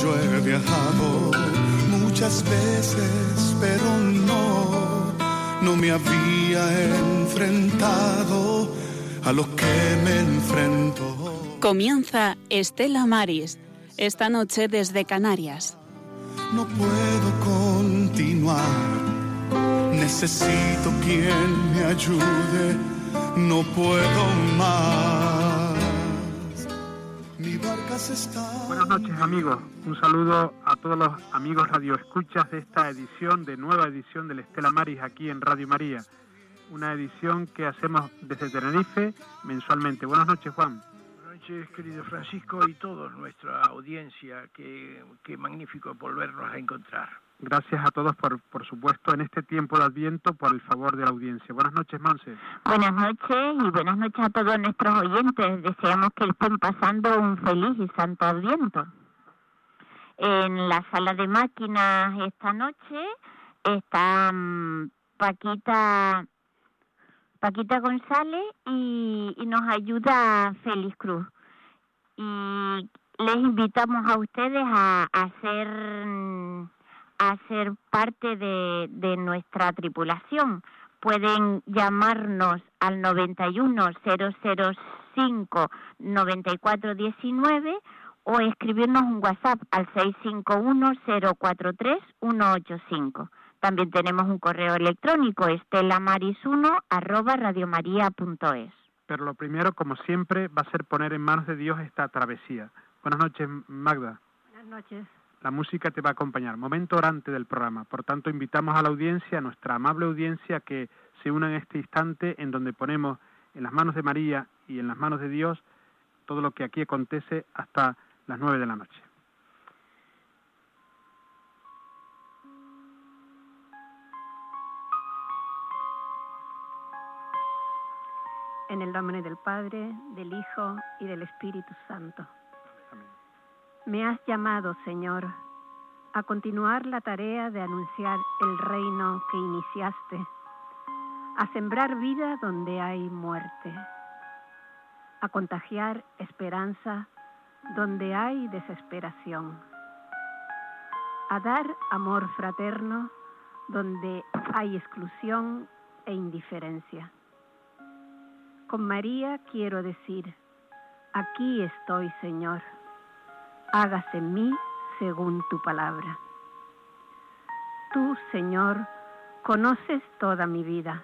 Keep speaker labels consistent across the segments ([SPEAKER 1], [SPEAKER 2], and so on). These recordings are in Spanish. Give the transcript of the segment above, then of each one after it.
[SPEAKER 1] yo he viajado muchas veces, pero no, no me había enfrentado a lo que me enfrento.
[SPEAKER 2] Comienza Estela Maris, esta noche desde Canarias.
[SPEAKER 1] No puedo continuar, necesito quien me ayude, no puedo más.
[SPEAKER 3] Buenas noches amigos, un saludo a todos los amigos radioescuchas de esta edición, de nueva edición del Estela Maris aquí en Radio María. Una edición que hacemos desde Tenerife mensualmente. Buenas noches Juan.
[SPEAKER 4] Buenas noches, querido Francisco, y toda nuestra audiencia. Qué, qué magnífico volvernos a encontrar.
[SPEAKER 3] Gracias a todos, por, por supuesto, en este tiempo de Adviento, por el favor de la audiencia. Buenas noches, Monse.
[SPEAKER 5] Buenas noches y buenas noches a todos nuestros oyentes. Deseamos que estén pasando un feliz y santo Adviento. En la sala de máquinas esta noche está mm, Paquita Paquita González y, nos ayuda Félix Cruz. Y les invitamos a ustedes a, a ser a ser parte de, de nuestra tripulación. Pueden llamarnos al 91 005 9419 o escribirnos un WhatsApp al 651 043 185. También tenemos un correo electrónico estelamaris1 arroba radiomaria.es.
[SPEAKER 3] Pero lo primero, como siempre, va a ser poner en manos de Dios esta travesía. Buenas noches, Magda.
[SPEAKER 6] Buenas noches.
[SPEAKER 3] La música te va a acompañar. Momento orante del programa. Por tanto, invitamos a la audiencia, a nuestra amable audiencia, que se una en este instante en donde ponemos en las manos de María y en las manos de Dios todo lo que aquí acontece hasta las nueve de la noche.
[SPEAKER 6] En el nombre del Padre, del Hijo y del Espíritu Santo. Me has llamado, Señor, a continuar la tarea de anunciar el reino que iniciaste, a sembrar vida donde hay muerte, a contagiar esperanza donde hay desesperación, a dar amor fraterno donde hay exclusión e indiferencia. Con María quiero decir, aquí estoy, Señor, hágase en mí según tu palabra. Tú, Señor, conoces toda mi vida,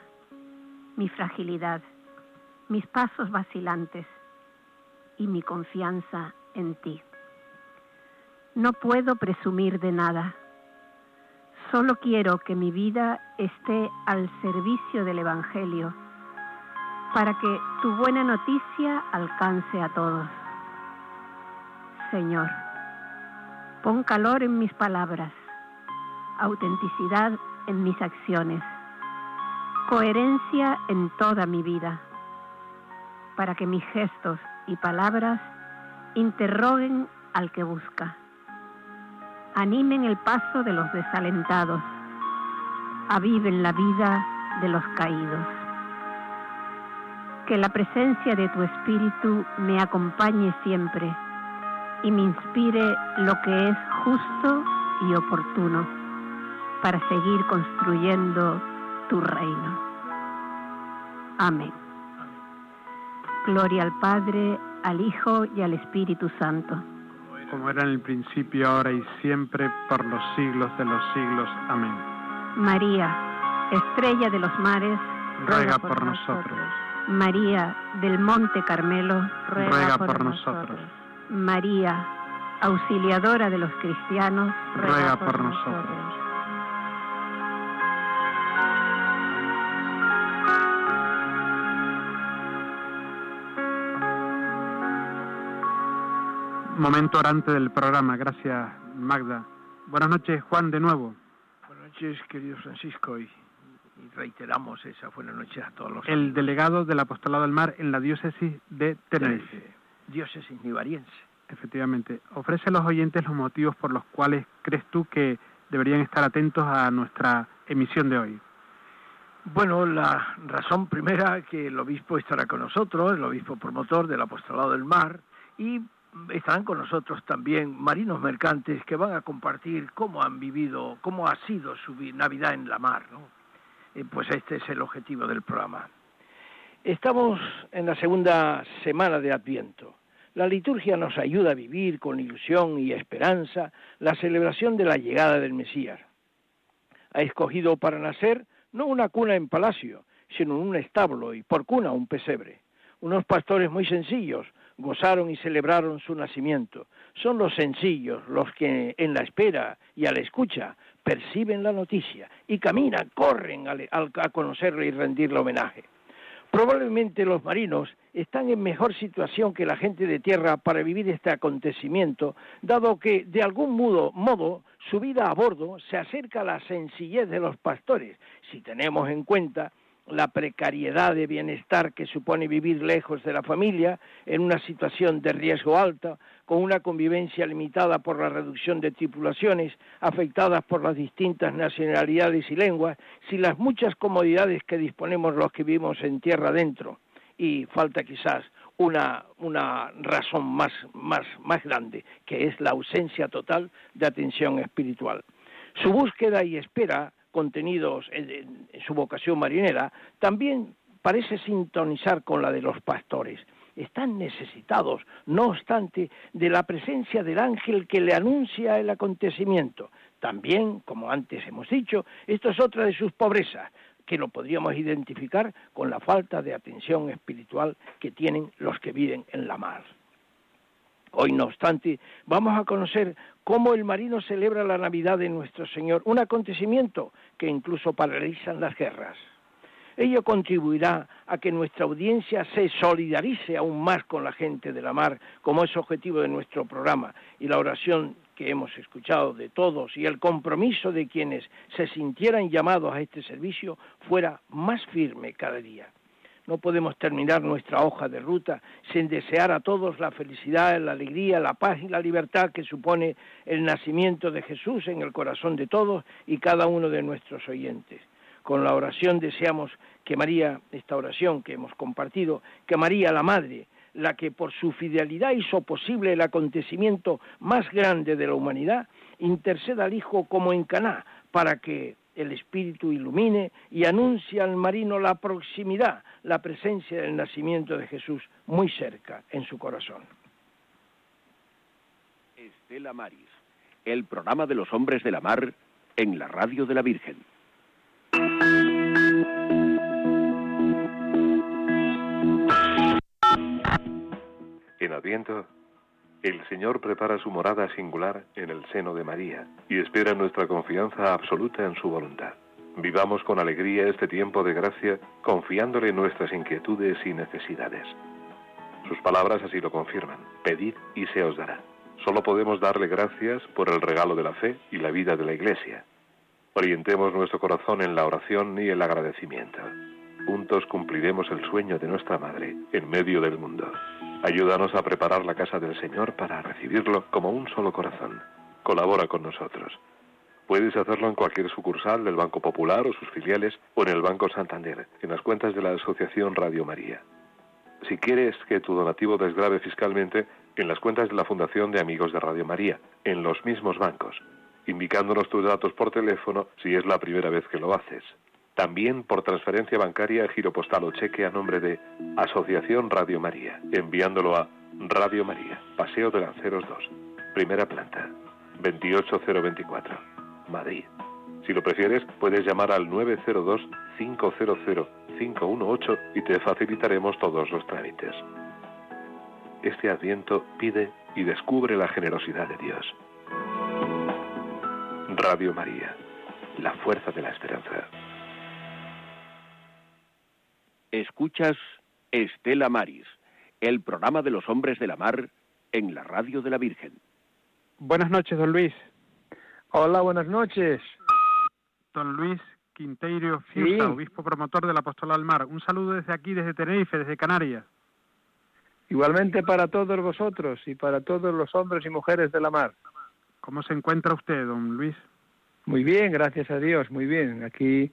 [SPEAKER 6] mi fragilidad, mis pasos vacilantes y mi confianza en ti. No puedo presumir de nada. Solo quiero que mi vida esté al servicio del Evangelio para que tu buena noticia alcance a todos. Señor, pon calor en mis palabras, autenticidad en mis acciones, coherencia en toda mi vida, para que mis gestos y palabras interroguen al que busca, animen el paso de los desalentados, aviven la vida de los caídos. Que la presencia de tu Espíritu me acompañe siempre y me inspire lo que es justo y oportuno para seguir construyendo tu reino. Amén. Gloria al Padre, al Hijo y al Espíritu Santo.
[SPEAKER 3] Como era en el principio, ahora y siempre, por los siglos de los siglos. Amén.
[SPEAKER 6] María, estrella de los mares,
[SPEAKER 3] Ruega por nosotros.
[SPEAKER 6] María del Monte Carmelo,
[SPEAKER 3] Ruega por nosotros.
[SPEAKER 6] María, auxiliadora de los cristianos,
[SPEAKER 3] Ruega por nosotros. Momento orante del programa. Gracias, Magda. Buenas noches, Juan, de nuevo.
[SPEAKER 4] Buenas noches, querido Francisco, y, y reiteramos esa buena noche a todos los
[SPEAKER 3] El
[SPEAKER 4] amigos.
[SPEAKER 3] delegado del Apostolado del Mar en la diócesis de Tenerife.
[SPEAKER 4] Tenerife, diócesis nivariense.
[SPEAKER 3] Efectivamente. Ofrece a los oyentes los motivos por los cuales crees tú que deberían estar atentos a nuestra emisión de hoy.
[SPEAKER 4] Bueno, la razón primera que el obispo estará con nosotros, el obispo promotor del apostolado del mar, y estarán con nosotros también marinos mercantes que van a compartir cómo han vivido, cómo ha sido su Navidad en la mar. ¿no? Eh, pues este es el objetivo del programa. Estamos en la segunda semana de Adviento. La liturgia nos ayuda a vivir con ilusión y esperanza la celebración de la llegada del Mesías. Ha escogido para nacer no una cuna en palacio, sino un establo y por cuna un pesebre. Unos pastores muy sencillos gozaron y celebraron su nacimiento. Son los sencillos los que en la espera y a la escucha perciben la noticia y caminan, corren a, conocerle y rendirle homenaje. Probablemente los marinos están en mejor situación que la gente de tierra para vivir este acontecimiento, dado que de algún modo, modo su vida a bordo se acerca a la sencillez de los pastores, si tenemos en cuenta la precariedad de bienestar que supone vivir lejos de la familia, en una situación de riesgo alta, con una convivencia limitada por la reducción de tripulaciones, afectadas por las distintas nacionalidades y lenguas, sin las muchas comodidades que disponemos los que vivimos en tierra adentro. Y falta quizás una, una razón más, más, más grande, que es la ausencia total de atención espiritual. Su búsqueda y espera contenidos en, su vocación marinera, también parece sintonizar con la de los pastores. Están necesitados, no obstante, de la presencia del ángel que le anuncia el acontecimiento. También, como antes hemos dicho, esto es otra de sus pobrezas, que lo podríamos identificar con la falta de atención espiritual que tienen los que viven en la mar. Hoy, no obstante, vamos a conocer cómo el marino celebra la Navidad de nuestro Señor, un acontecimiento que incluso paralizan las guerras. Ello contribuirá a que nuestra audiencia se solidarice aún más con la gente de la mar, como es objetivo de nuestro programa, y la oración que hemos escuchado de todos y el compromiso de quienes se sintieran llamados a este servicio fuera más firme cada día. No podemos terminar nuestra hoja de ruta sin desear a todos la felicidad, la alegría, la paz y la libertad que supone el nacimiento de Jesús en el corazón de todos y cada uno de nuestros oyentes. Con la oración deseamos que María, esta oración que hemos compartido, que María la Madre, la que por su fidelidad hizo posible el acontecimiento más grande de la humanidad, interceda al Hijo como en Caná, para que el Espíritu ilumine y anuncie al marino la proximidad, la presencia del nacimiento de Jesús muy cerca en su corazón.
[SPEAKER 7] Estela Maris, el programa de los hombres de la mar en la radio de la Virgen.
[SPEAKER 8] En Adviento el Señor prepara su morada singular en el seno de María y espera nuestra confianza absoluta en su voluntad. Vivamos con alegría este tiempo de gracia, confiándole nuestras inquietudes y necesidades. Sus palabras así lo confirman. Pedid y se os dará. Solo podemos darle gracias por el regalo de la fe y la vida de la Iglesia. Orientemos nuestro corazón en la oración y el agradecimiento. Juntos cumpliremos el sueño de nuestra Madre en medio del mundo. Ayúdanos a preparar la casa del Señor para recibirlo como un solo corazón. Colabora con nosotros. Puedes hacerlo en cualquier sucursal del Banco Popular o sus filiales o en el Banco Santander, en las cuentas de la Asociación Radio María. Si quieres que tu donativo desgrave fiscalmente, en las cuentas de la Fundación de Amigos de Radio María, en los mismos bancos, indicándonos tus datos por teléfono si es la primera vez que lo haces. También por transferencia bancaria, giro postal o cheque a nombre de Asociación Radio María, enviándolo a Radio María, Paseo de Lanceros 2, primera planta, 28024, Madrid. Si lo prefieres, puedes llamar al 902-500-518 y te facilitaremos todos los trámites. Este adviento pide y descubre la generosidad de Dios. Radio María, la fuerza de la esperanza.
[SPEAKER 7] Escuchas Estela Maris, el programa de los hombres de la mar en la radio de la Virgen.
[SPEAKER 3] Buenas noches, don Luis.
[SPEAKER 9] Hola, buenas noches.
[SPEAKER 3] Don Luis Quinteiro Fiusa, obispo promotor del Apostolado al Mar. Un saludo desde aquí, desde Tenerife, desde Canarias.
[SPEAKER 9] Igualmente para todos vosotros y para todos los hombres y mujeres de la mar.
[SPEAKER 3] ¿Cómo se encuentra usted, don Luis?
[SPEAKER 9] Muy bien, gracias a Dios, muy bien. Aquí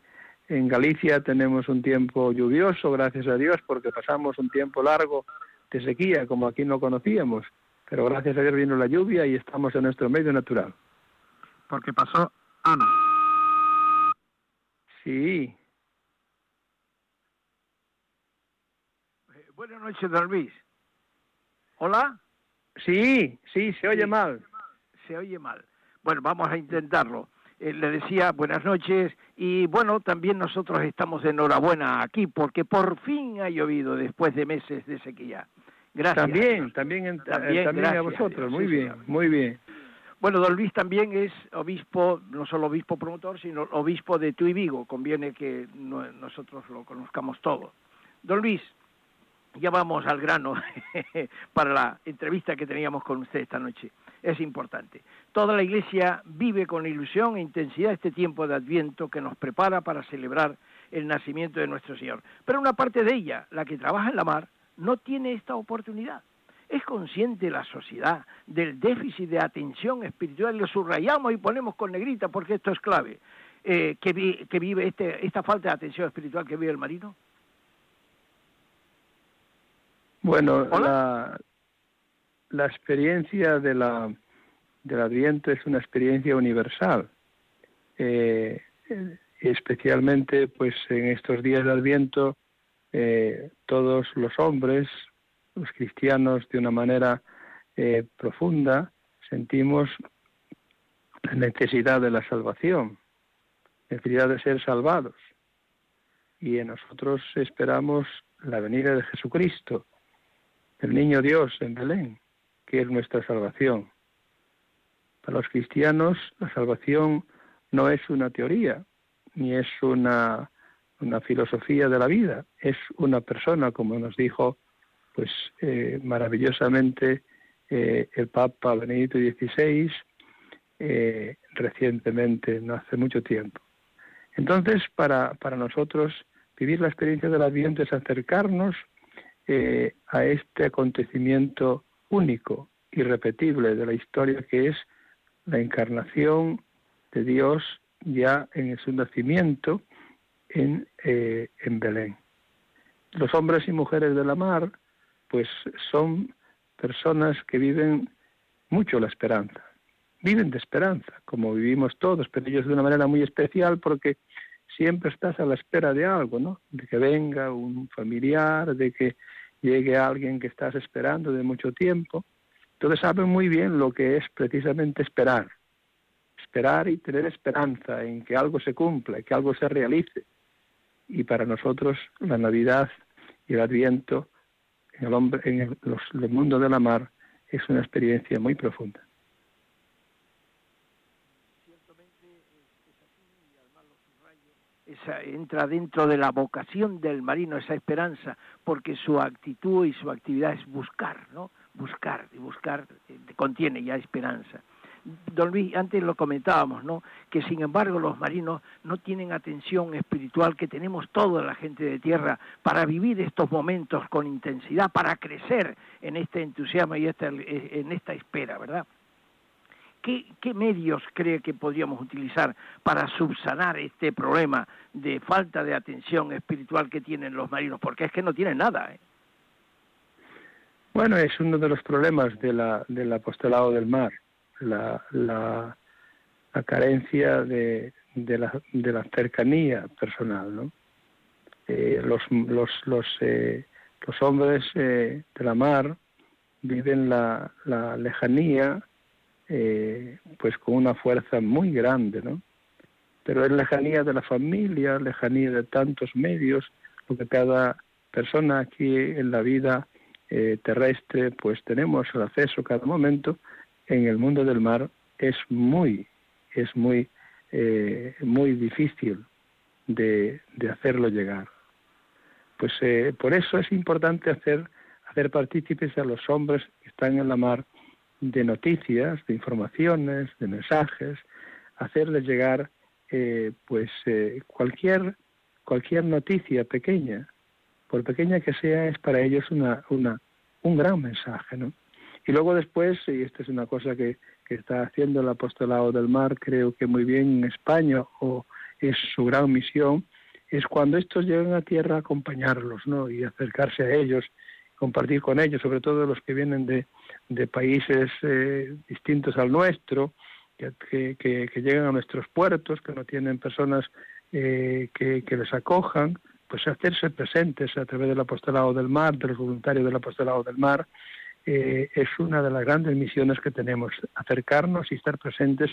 [SPEAKER 9] en Galicia tenemos un tiempo lluvioso, gracias a Dios, porque pasamos un tiempo largo de sequía, como aquí no conocíamos. pero gracias a Dios vino la lluvia y estamos en nuestro medio natural.
[SPEAKER 3] Porque pasó Ana.
[SPEAKER 9] Sí.
[SPEAKER 4] Eh, buenas noches, don Luis. ¿Hola?
[SPEAKER 9] Sí, sí, se oye mal.
[SPEAKER 4] Se oye mal. Bueno, vamos a intentarlo. Eh, le decía buenas noches y bueno, también nosotros estamos de enhorabuena aquí porque por fin ha llovido después de meses de sequía. Gracias.
[SPEAKER 9] También, también, también, a vosotros. Muy bien, muy bien.
[SPEAKER 4] Bueno, don Luis también es obispo, no solo obispo promotor, sino obispo de Tuy Vigo. Conviene que nosotros lo conozcamos todo. Don Luis, ya vamos al grano para la entrevista que teníamos con usted esta noche. Es importante. Toda la Iglesia vive con ilusión e intensidad este tiempo de Adviento que nos prepara para celebrar el nacimiento de nuestro Señor. Pero una parte de ella, la que trabaja en la mar, no tiene esta oportunidad. ¿Es consciente la sociedad del déficit de atención espiritual? Lo subrayamos y ponemos con negrita porque esto es clave. Eh, que, vive este, esta falta de atención espiritual que vive el marino?
[SPEAKER 9] Bueno, la, la, experiencia de la, del Adviento es una experiencia universal. Eh, especialmente pues en estos días de Adviento eh, todos los hombres, los cristianos, de una manera eh, profunda, sentimos la necesidad de la salvación, necesidad de ser salvados. Y en nosotros esperamos la venida de Jesucristo, el niño Dios en Belén, que es nuestra salvación. Para los cristianos la salvación no es una teoría, ni es una una filosofía de la vida, es una persona, como nos dijo pues eh, maravillosamente eh, el Papa Benedicto XVI eh, recientemente, no hace mucho tiempo. Entonces, para, para nosotros vivir la experiencia del Adviento es acercarnos a este acontecimiento único, irrepetible de la historia que es la encarnación de Dios ya en su nacimiento en, eh, en Belén. Los hombres y mujeres de la mar, pues son personas que viven mucho la esperanza, viven de esperanza, como vivimos todos, pero ellos de una manera muy especial porque siempre estás a la espera de algo, ¿no? De que venga un familiar, de que llegue alguien que estás esperando de mucho tiempo. Entonces saben muy bien lo que es precisamente esperar. Esperar y tener esperanza en que algo se cumpla, que algo se realice y para nosotros la Navidad y el Adviento en el, hombre, en el, mundo de la mar es una experiencia muy profunda.
[SPEAKER 4] Entra dentro de la vocación del marino esa esperanza, porque su actitud y su actividad es buscar, ¿no? Buscar, y buscar eh, contiene ya esperanza. Don Luis, antes lo comentábamos, ¿no? Que sin embargo los marinos no tienen atención espiritual que tenemos toda la gente de tierra para vivir estos momentos con intensidad, para crecer en este entusiasmo y en esta espera, ¿verdad? ¿Qué, ¿Qué, medios cree que podríamos utilizar para subsanar este problema de falta de atención espiritual que tienen los marinos? Porque es que no tienen nada. ¿eh?
[SPEAKER 9] Bueno, es uno de los problemas de la, del apostolado del mar la, la, carencia de, de, la, de la cercanía personal, ¿no? Eh, los, los, los, eh, los hombres eh, de la mar viven la, la lejanía pues con una fuerza muy grande, ¿no? Pero es lejanía de la familia, lejanía de tantos medios, porque cada persona aquí en la vida terrestre pues tenemos el acceso cada momento en el mundo del mar es muy, es muy, eh, muy difícil de, de, hacerlo llegar. Pues eh, por eso es importante hacer, hacer partícipes a los hombres que están en la mar de noticias, de informaciones, de mensajes, hacerles llegar eh, pues cualquier cualquier noticia pequeña, por pequeña que sea, es para ellos una, una, un gran mensaje, ¿no? Y luego después, y esta es una cosa que, que está haciendo el apostolado del mar, creo que muy bien en España, o es su gran misión, es cuando estos llegan a tierra acompañarlos, ¿no? Y acercarse a ellos, compartir con ellos, sobre todo los que vienen de, de países eh, distintos al nuestro, que, que, llegan a nuestros puertos, que no tienen personas eh, que, que les acojan, pues hacerse presentes a través del apostolado del mar, de los voluntarios del apostolado del mar, eh, es una de las grandes misiones que tenemos, acercarnos y estar presentes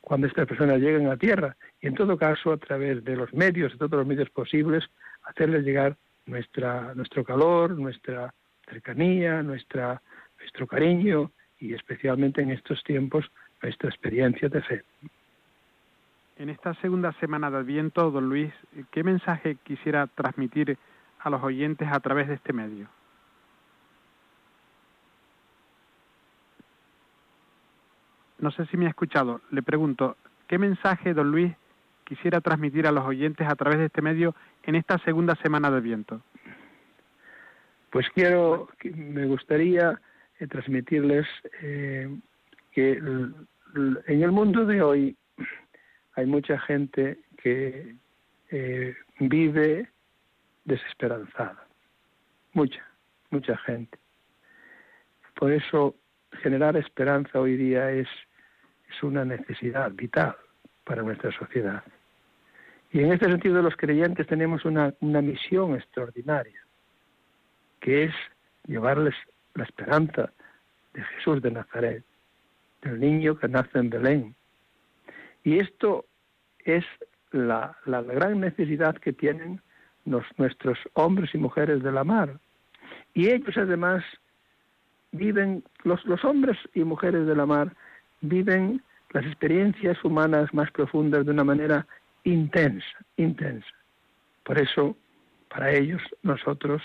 [SPEAKER 9] cuando estas personas lleguen a tierra. Y en todo caso a través de los medios, de todos los medios posibles, hacerles llegar nuestra, nuestro calor, nuestra cercanía, nuestra, nuestro cariño y especialmente en estos tiempos nuestra experiencia de fe.
[SPEAKER 3] En esta segunda semana de Adviento, don Luis, ¿qué mensaje quisiera transmitir a los oyentes a través de este medio? No sé si me ha escuchado. Le pregunto, ¿qué mensaje, don Luis, quisiera transmitir a los oyentes a través de este medio en esta segunda semana de Adviento?
[SPEAKER 9] Pues quiero, me gustaría eh, transmitirles eh, que en el mundo de hoy hay mucha gente que eh, vive desesperanzada. Mucha, mucha gente. Por eso generar esperanza hoy día es, es una necesidad vital para nuestra sociedad. Y en este sentido los creyentes tenemos una, una misión extraordinaria, que es llevarles la esperanza de Jesús de Nazaret, del niño que nace en Belén, y esto es la, gran necesidad que tienen nuestros hombres y mujeres de la mar. Y ellos además viven, los, los hombres y mujeres de la mar viven las experiencias humanas más profundas de una manera intensa, intensa. Por eso, para ellos, nosotros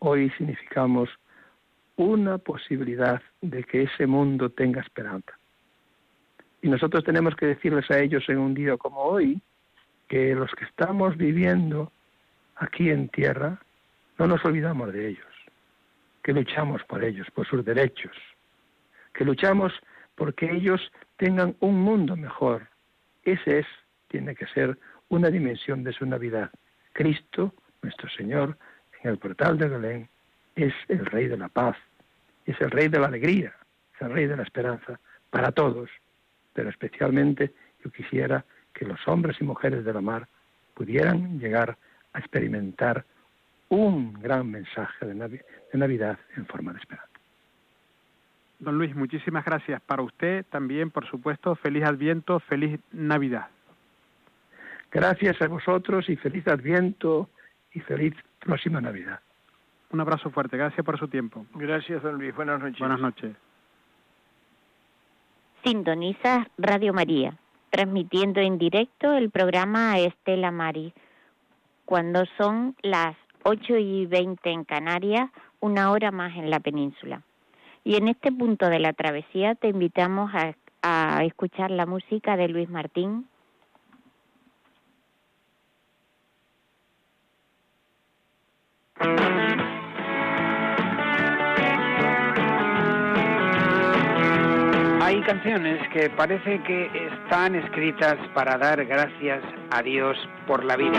[SPEAKER 9] hoy significamos una posibilidad de que ese mundo tenga esperanza. Y nosotros tenemos que decirles a ellos en un día como hoy que los que estamos viviendo aquí en tierra, no nos olvidamos de ellos, que luchamos por ellos, por sus derechos, que luchamos porque ellos tengan un mundo mejor. Ese es, tiene que ser una dimensión de su Navidad. Cristo, nuestro Señor, en el portal de Belén, es el Rey de la paz, es el Rey de la alegría, es el Rey de la esperanza para todos pero especialmente yo quisiera que los hombres y mujeres de la mar pudieran llegar a experimentar un gran mensaje de, Navidad en forma de esperanza.
[SPEAKER 3] Don Luis, muchísimas gracias. Para usted también, por supuesto, feliz Adviento, feliz Navidad.
[SPEAKER 9] Gracias a vosotros y feliz Adviento y feliz próxima Navidad.
[SPEAKER 3] Un abrazo fuerte, gracias por su tiempo.
[SPEAKER 4] Gracias, don Luis. Buenas noches.
[SPEAKER 3] Buenas noches.
[SPEAKER 5] Sintoniza Radio María, transmitiendo en directo el programa Estela Mari, cuando son las 8 y 20 en Canarias, una hora más en la península. Y en este punto de la travesía te invitamos a, a escuchar la música de Luis Martín
[SPEAKER 10] Canciones que parece que están escritas para dar gracias a Dios por la vida.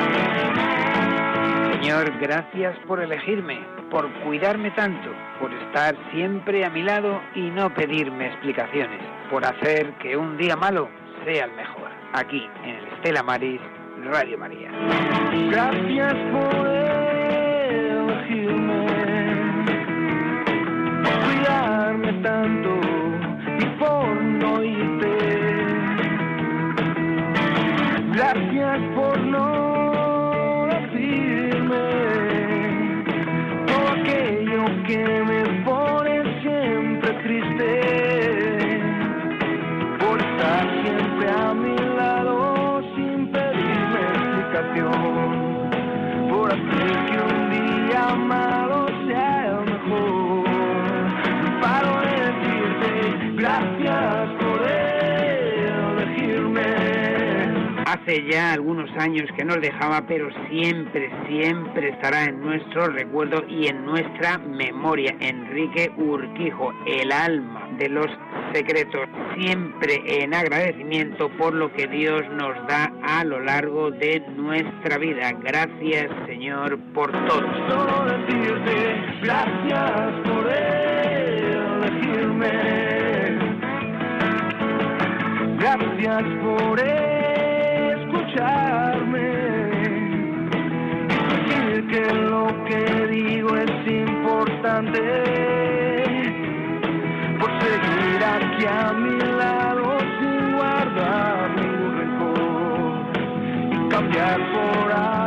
[SPEAKER 10] Señor, gracias por elegirme, por cuidarme tanto, por estar siempre a mi lado y no pedirme explicaciones, por hacer que un día malo sea el mejor. Aquí en el Estela Maris, Radio María.
[SPEAKER 11] Gracias por elegirme, cuidarme tanto por no irte. Gracias por no decirme todo aquello que me
[SPEAKER 10] hace ya algunos años que nos dejaba, pero siempre, siempre estará en nuestro recuerdo y en nuestra memoria. Enrique Urquijo, el alma de los secretos, siempre en agradecimiento por lo que Dios nos da a lo largo de nuestra vida. Gracias, Señor, por todo.
[SPEAKER 11] Gracias por elegirme. Gracias por él escucharme. Decir que lo que digo es importante. Por seguir aquí a mi lado sin guardar ningún rencor. Y cambiar por alegría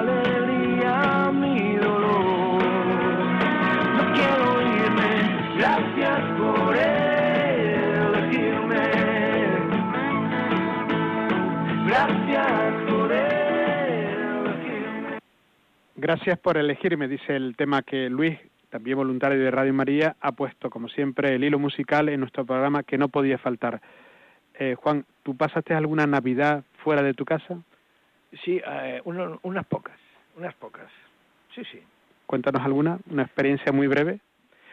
[SPEAKER 11] Gracias por elegirme,
[SPEAKER 3] dice el tema que Luis, también voluntario de Radio María, ha puesto, como siempre, el hilo musical en nuestro programa que no podía faltar. Eh, Juan, ¿tú pasaste alguna Navidad fuera de tu casa?
[SPEAKER 4] Sí, eh, uno- unas pocas, unas pocas. Sí, sí.
[SPEAKER 3] Cuéntanos alguna, una experiencia muy breve.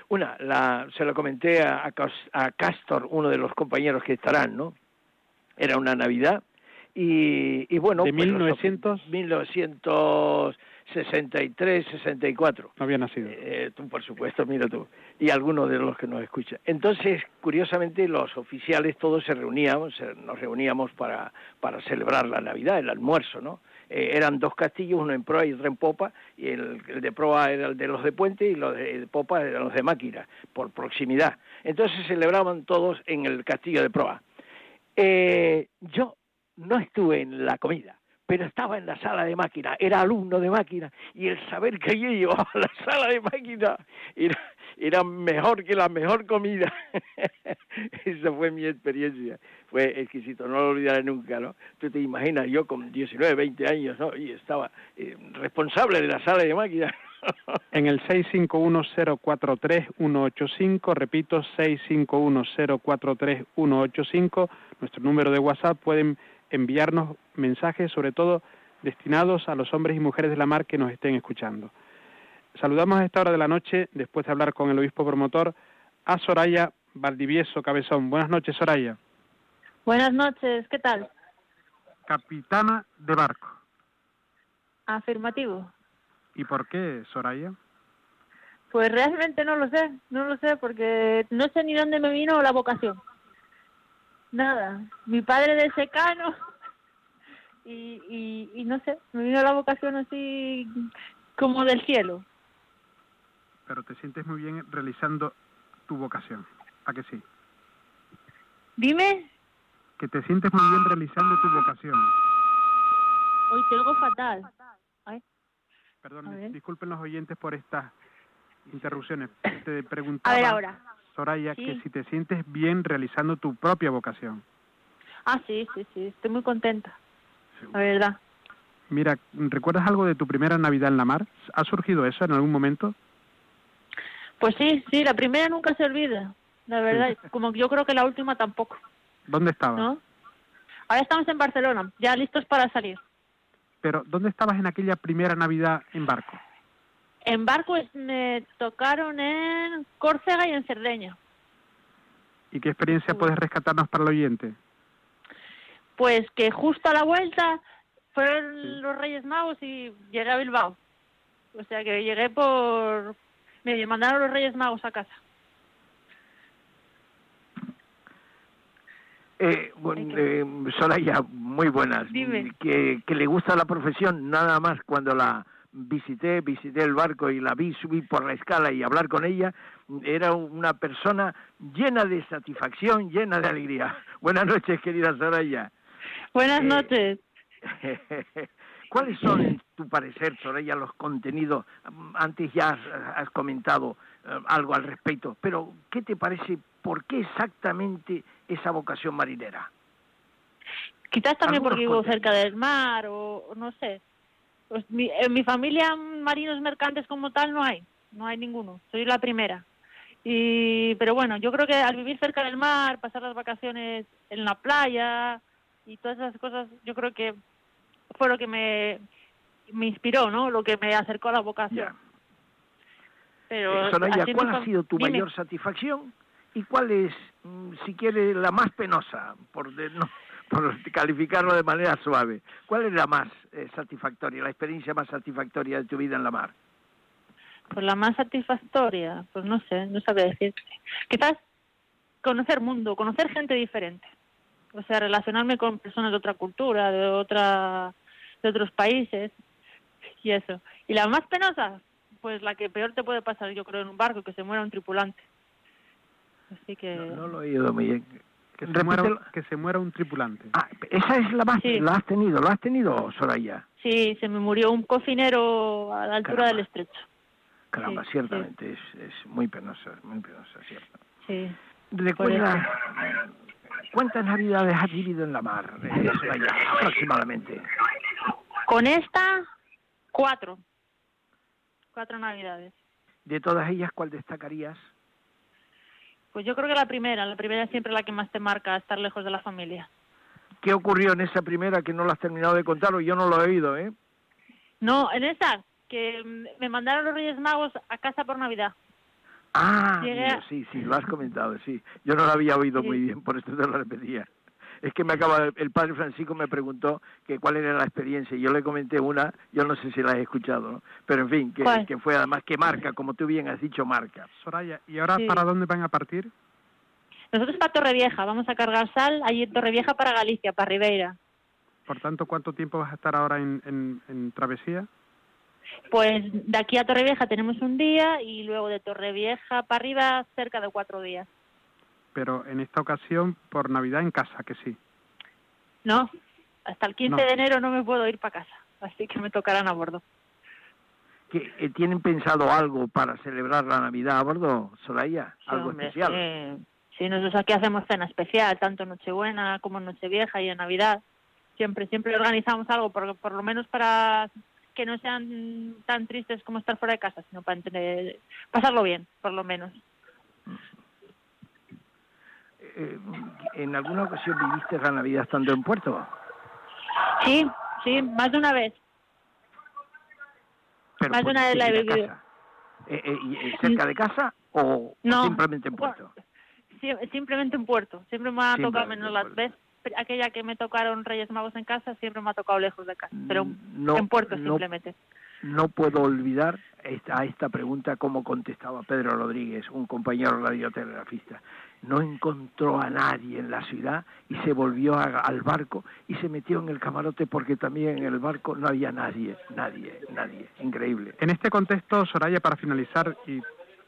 [SPEAKER 4] Una, la, se lo comenté a, a Cas- a Castor, uno de los compañeros que estarán, ¿no? Era una Navidad y, y bueno...
[SPEAKER 3] ¿De
[SPEAKER 4] pues, los-
[SPEAKER 3] 1900?
[SPEAKER 4] 1963, 64.
[SPEAKER 3] No había nacido.
[SPEAKER 4] Eh, tú, por supuesto, mira tú. Y algunos de los que nos escuchan. Entonces, curiosamente, los oficiales todos se reuníamos, nos reuníamos para, para celebrar la Navidad, el almuerzo, ¿no? Eh, eran dos castillos, uno en proa y otro en popa, y el, el de proa era el de los de puente y los de, de popa eran los de máquina, por proximidad. Entonces celebraban todos en el castillo de proa. Eh, yo no estuve en la comida, pero estaba en la sala de máquina, era alumno de máquina, y el saber que yo llevaba a la sala de máquina era, era mejor que la mejor comida. Esa fue mi experiencia, fue exquisito, no lo olvidaré nunca, ¿no? Tú te imaginas, yo con 19, 20 años, ¿no? Y estaba eh, responsable de la sala de máquina.
[SPEAKER 3] En el 651-043-185, repito, 651-043-185, nuestro número de WhatsApp, pueden enviarnos mensajes, sobre todo destinados a los hombres y mujeres de la mar que nos estén escuchando. Saludamos a esta hora de la noche, después de hablar con el obispo promotor, a Soraya Valdivieso Cabezón. Buenas noches, Soraya.
[SPEAKER 12] Buenas noches, ¿qué tal?
[SPEAKER 3] Capitana de barco.
[SPEAKER 12] Afirmativo.
[SPEAKER 3] ¿Y por qué, Soraya?
[SPEAKER 12] Pues realmente no lo sé, no lo sé porque no sé ni dónde me vino la vocación. Nada, mi padre de secano y, y, y no sé, me vino la vocación así como del cielo.
[SPEAKER 3] Pero te sientes muy bien realizando tu vocación. ¿A que sí?
[SPEAKER 12] Dime,
[SPEAKER 3] Que te sientes muy bien realizando tu vocación.
[SPEAKER 12] hoy te oigo fatal. Ay,
[SPEAKER 3] Perdón,
[SPEAKER 12] A
[SPEAKER 3] disculpen los oyentes por estas interrupciones. Te
[SPEAKER 12] a
[SPEAKER 3] preguntaba,
[SPEAKER 12] ver ahora.
[SPEAKER 3] Soraya,
[SPEAKER 12] Sí.
[SPEAKER 3] que si te sientes bien realizando tu propia vocación.
[SPEAKER 12] Ah, sí, sí, sí, estoy muy contenta. La verdad.
[SPEAKER 3] Mira, ¿recuerdas algo de tu primera Navidad en la mar? ¿Ha surgido eso en algún momento?
[SPEAKER 12] Pues sí, sí, la primera nunca se olvida, la verdad. Como yo creo que la última tampoco.
[SPEAKER 3] ¿Dónde estabas?
[SPEAKER 12] ¿no? Ahora estamos en Barcelona, ya listos para salir.
[SPEAKER 3] Pero, ¿dónde estabas en aquella primera Navidad en barco?
[SPEAKER 12] En barco es- me tocaron en Córcega y en Cerdeña.
[SPEAKER 3] ¿Y qué experiencia puedes rescatarnos para el oyente?
[SPEAKER 12] Pues que justo a la vuelta fueron los Reyes Magos y llegué a Bilbao. O sea que llegué por... Me mandaron los Reyes Magos a casa.
[SPEAKER 4] Eh, bueno, eh, Soraya, muy buenas.
[SPEAKER 12] Dime.
[SPEAKER 4] Que, que le gusta la profesión, nada más cuando la visité, visité el barco y la vi subir por la escala y hablar con ella, era una persona llena de satisfacción, llena de alegría. Buenas noches, querida Soraya.
[SPEAKER 12] Buenas
[SPEAKER 4] Eh,
[SPEAKER 12] noches.
[SPEAKER 4] ¿Cuáles son, en tu parecer, Soraya, los contenidos? Antes ya has, has comentado eh, algo al respecto, pero ¿qué te parece? ¿Por qué exactamente esa vocación marinera?
[SPEAKER 12] Quizás también
[SPEAKER 4] Algunos
[SPEAKER 12] porque vivo cerca del mar o no sé. Pues mi, en mi familia marinos mercantes como tal no hay, no hay ninguno. Soy la primera. Y pero bueno, yo creo que al vivir cerca del mar, pasar las vacaciones en la playa y todas esas cosas, yo creo que fue lo que me me inspiró, ¿no? Lo que me acercó a la vocación. Pero
[SPEAKER 4] Eh, Soraya, ¿cuál ha sido tu
[SPEAKER 12] Dime.
[SPEAKER 4] mayor satisfacción y cuál es, mm, si quieres, la más penosa, por, de- no, por calificarlo de manera suave? ¿Cuál es la más eh, satisfactoria, la experiencia más satisfactoria de tu vida en la mar?
[SPEAKER 12] Pues la más satisfactoria, pues no sé, no sabría decirte. Quizás conocer mundo, conocer gente diferente. o sea, relacionarme con personas de otra cultura, de otra de otros países y eso. Y la más penosa, pues la que peor te puede pasar, yo creo, en un barco, que se muera un tripulante. Así que...
[SPEAKER 4] No, lo he oído muy bien.
[SPEAKER 3] Que se, muera, que se muera un tripulante.
[SPEAKER 4] Ah, esa es la más...
[SPEAKER 12] Sí.
[SPEAKER 4] ¿La has tenido? ¿Lo has tenido, Soraya?
[SPEAKER 12] Sí, se me murió un cocinero a la altura
[SPEAKER 4] Caramba.
[SPEAKER 12] del estrecho.
[SPEAKER 4] Caramba,
[SPEAKER 12] Sí,
[SPEAKER 4] ciertamente, Es, es muy penosa, muy penosa, cierto.
[SPEAKER 12] Sí.
[SPEAKER 4] Recuerda, ¿cuántas navidades has vivido en la mar, eh, Soraya, aproximadamente?
[SPEAKER 12] Con esta, cuatro. Cuatro navidades.
[SPEAKER 4] De todas ellas, ¿cuál destacarías?
[SPEAKER 12] Pues yo creo que la primera, la primera es siempre la que más te marca, estar lejos de la familia.
[SPEAKER 4] ¿Qué ocurrió en esa primera que no lo has terminado de contar o yo no lo he oído, eh?
[SPEAKER 12] No, en esa, que mm, me mandaron los Reyes Magos a casa por Navidad.
[SPEAKER 4] Ah,
[SPEAKER 12] Llegué
[SPEAKER 4] sí, sí, lo has comentado, sí. Yo no lo había oído muy bien, por eso te lo repetía. Es que me acaba, el padre Francisco me preguntó que cuál era la experiencia y yo le comenté una, yo no sé si la he escuchado, ¿no? Pero en fin, que, fue además que marca, como tú bien has dicho, marca.
[SPEAKER 3] Soraya, ¿y ahora
[SPEAKER 12] Sí.
[SPEAKER 3] para dónde van a partir?
[SPEAKER 12] Nosotros para Torrevieja, vamos a cargar sal, allí en Torrevieja para Galicia, para Ribeira.
[SPEAKER 3] Por tanto, ¿cuánto tiempo vas a estar ahora en, en, en travesía?
[SPEAKER 12] Pues de aquí a Torrevieja tenemos un día y luego de Torrevieja para arriba cerca de cuatro días.
[SPEAKER 3] Pero en esta ocasión por Navidad en casa, que sí.
[SPEAKER 12] No, hasta el 15
[SPEAKER 3] No.
[SPEAKER 12] de enero no me puedo ir para casa, así que me tocarán a bordo.
[SPEAKER 4] ¿Que, eh, ¿Tienen pensado algo para celebrar la Navidad a bordo, Soraya?
[SPEAKER 12] Sí,
[SPEAKER 4] ¿Algo
[SPEAKER 12] hombre,
[SPEAKER 4] especial?
[SPEAKER 12] Sí. Sí, nosotros aquí hacemos cena especial, tanto Nochebuena como Nochevieja y en Navidad. Siempre, siempre organizamos algo, por, por lo menos para que no sean tan tristes como estar fuera de casa, sino para entender- pasarlo bien, por lo menos.
[SPEAKER 4] Eh, ¿En alguna ocasión viviste la Navidad estando en Puerto?
[SPEAKER 12] Sí, sí, más de una vez.
[SPEAKER 4] Pero
[SPEAKER 12] Más de
[SPEAKER 4] por
[SPEAKER 12] una vez la he
[SPEAKER 4] cerca de
[SPEAKER 12] vivido.
[SPEAKER 4] casa. Eh, eh, y, eh, ¿Cerca de casa o
[SPEAKER 12] No.
[SPEAKER 4] simplemente en Puerto?
[SPEAKER 12] Simplemente en Puerto. Siempre me ha tocado menos
[SPEAKER 4] en
[SPEAKER 12] las veces. Aquella que me tocaron Reyes Magos en casa, siempre me ha tocado lejos de casa. Pero
[SPEAKER 4] no,
[SPEAKER 12] en Puerto
[SPEAKER 4] no-
[SPEAKER 12] simplemente.
[SPEAKER 4] No puedo olvidar esta, a esta pregunta cómo contestaba Pedro Rodríguez, un compañero radiotelegrafista. No encontró a nadie en la ciudad y se volvió a- al barco y se metió en el camarote porque también en el barco no había nadie, nadie, nadie. Increíble.
[SPEAKER 3] En este contexto, Soraya, para finalizar y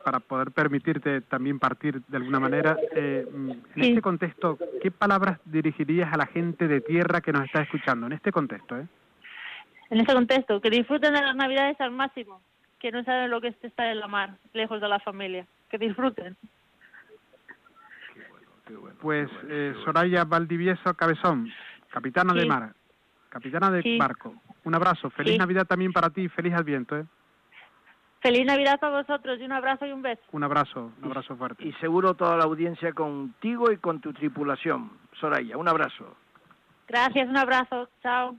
[SPEAKER 3] para poder permitirte también partir de alguna manera, eh, mm, en este contexto, ¿qué palabras dirigirías a la gente de tierra que nos está escuchando? En este contexto, ¿eh?
[SPEAKER 12] En este contexto, que disfruten de las Navidades al máximo. Que no saben lo que es estar en la mar, lejos de la familia. Que disfruten.
[SPEAKER 3] Pues eh, Soraya Valdivieso Cabezón, capitana de mar, capitana de
[SPEAKER 12] Sí.
[SPEAKER 3] barco. Un abrazo, feliz
[SPEAKER 12] Sí.
[SPEAKER 3] Navidad también para ti y feliz Adviento, ¿eh?
[SPEAKER 12] Feliz Navidad a vosotros y un abrazo y un beso.
[SPEAKER 3] Un abrazo, un abrazo fuerte.
[SPEAKER 4] Y seguro toda la audiencia contigo y con tu tripulación. Soraya, un abrazo.
[SPEAKER 12] Gracias, un abrazo. Chao.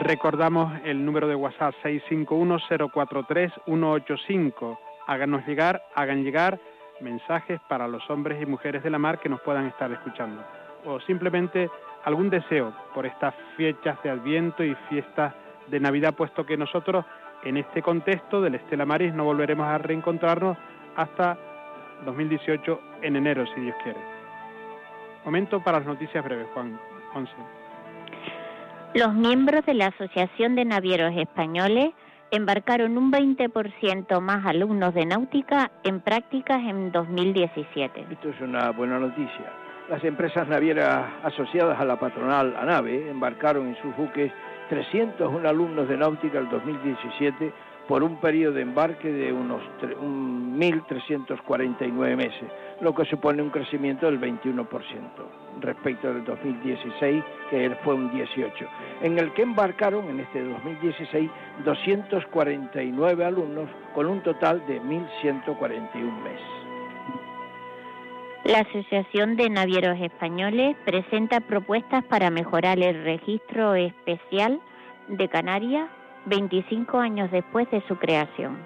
[SPEAKER 3] Recordamos el número de WhatsApp 651-043-185. Háganos llegar, hagan llegar mensajes para los hombres y mujeres de la mar que nos puedan estar escuchando. O simplemente algún deseo por estas fechas de Adviento y fiestas de Navidad, puesto que nosotros en este contexto del Estela Maris no volveremos a reencontrarnos hasta 2018 en enero, si Dios quiere. Momento para las noticias breves, Juan. 11.
[SPEAKER 5] Los miembros de la Asociación de Navieros Españoles embarcaron un 20% más alumnos de náutica en prácticas en 2017.
[SPEAKER 4] Esto es una buena noticia. Las empresas navieras asociadas a la patronal ANAVE embarcaron en sus buques 301 alumnos de náutica el 2017 por un periodo de embarque de unos tre- un 1.349 meses, lo que supone un crecimiento del 21% respecto del 2016, que fue un 18%, en el que embarcaron en este 2016 249 alumnos con un total de 1.141 meses.
[SPEAKER 5] La Asociación de Navieros Españoles presenta propuestas para mejorar el registro especial de Canarias 25 años después de su creación.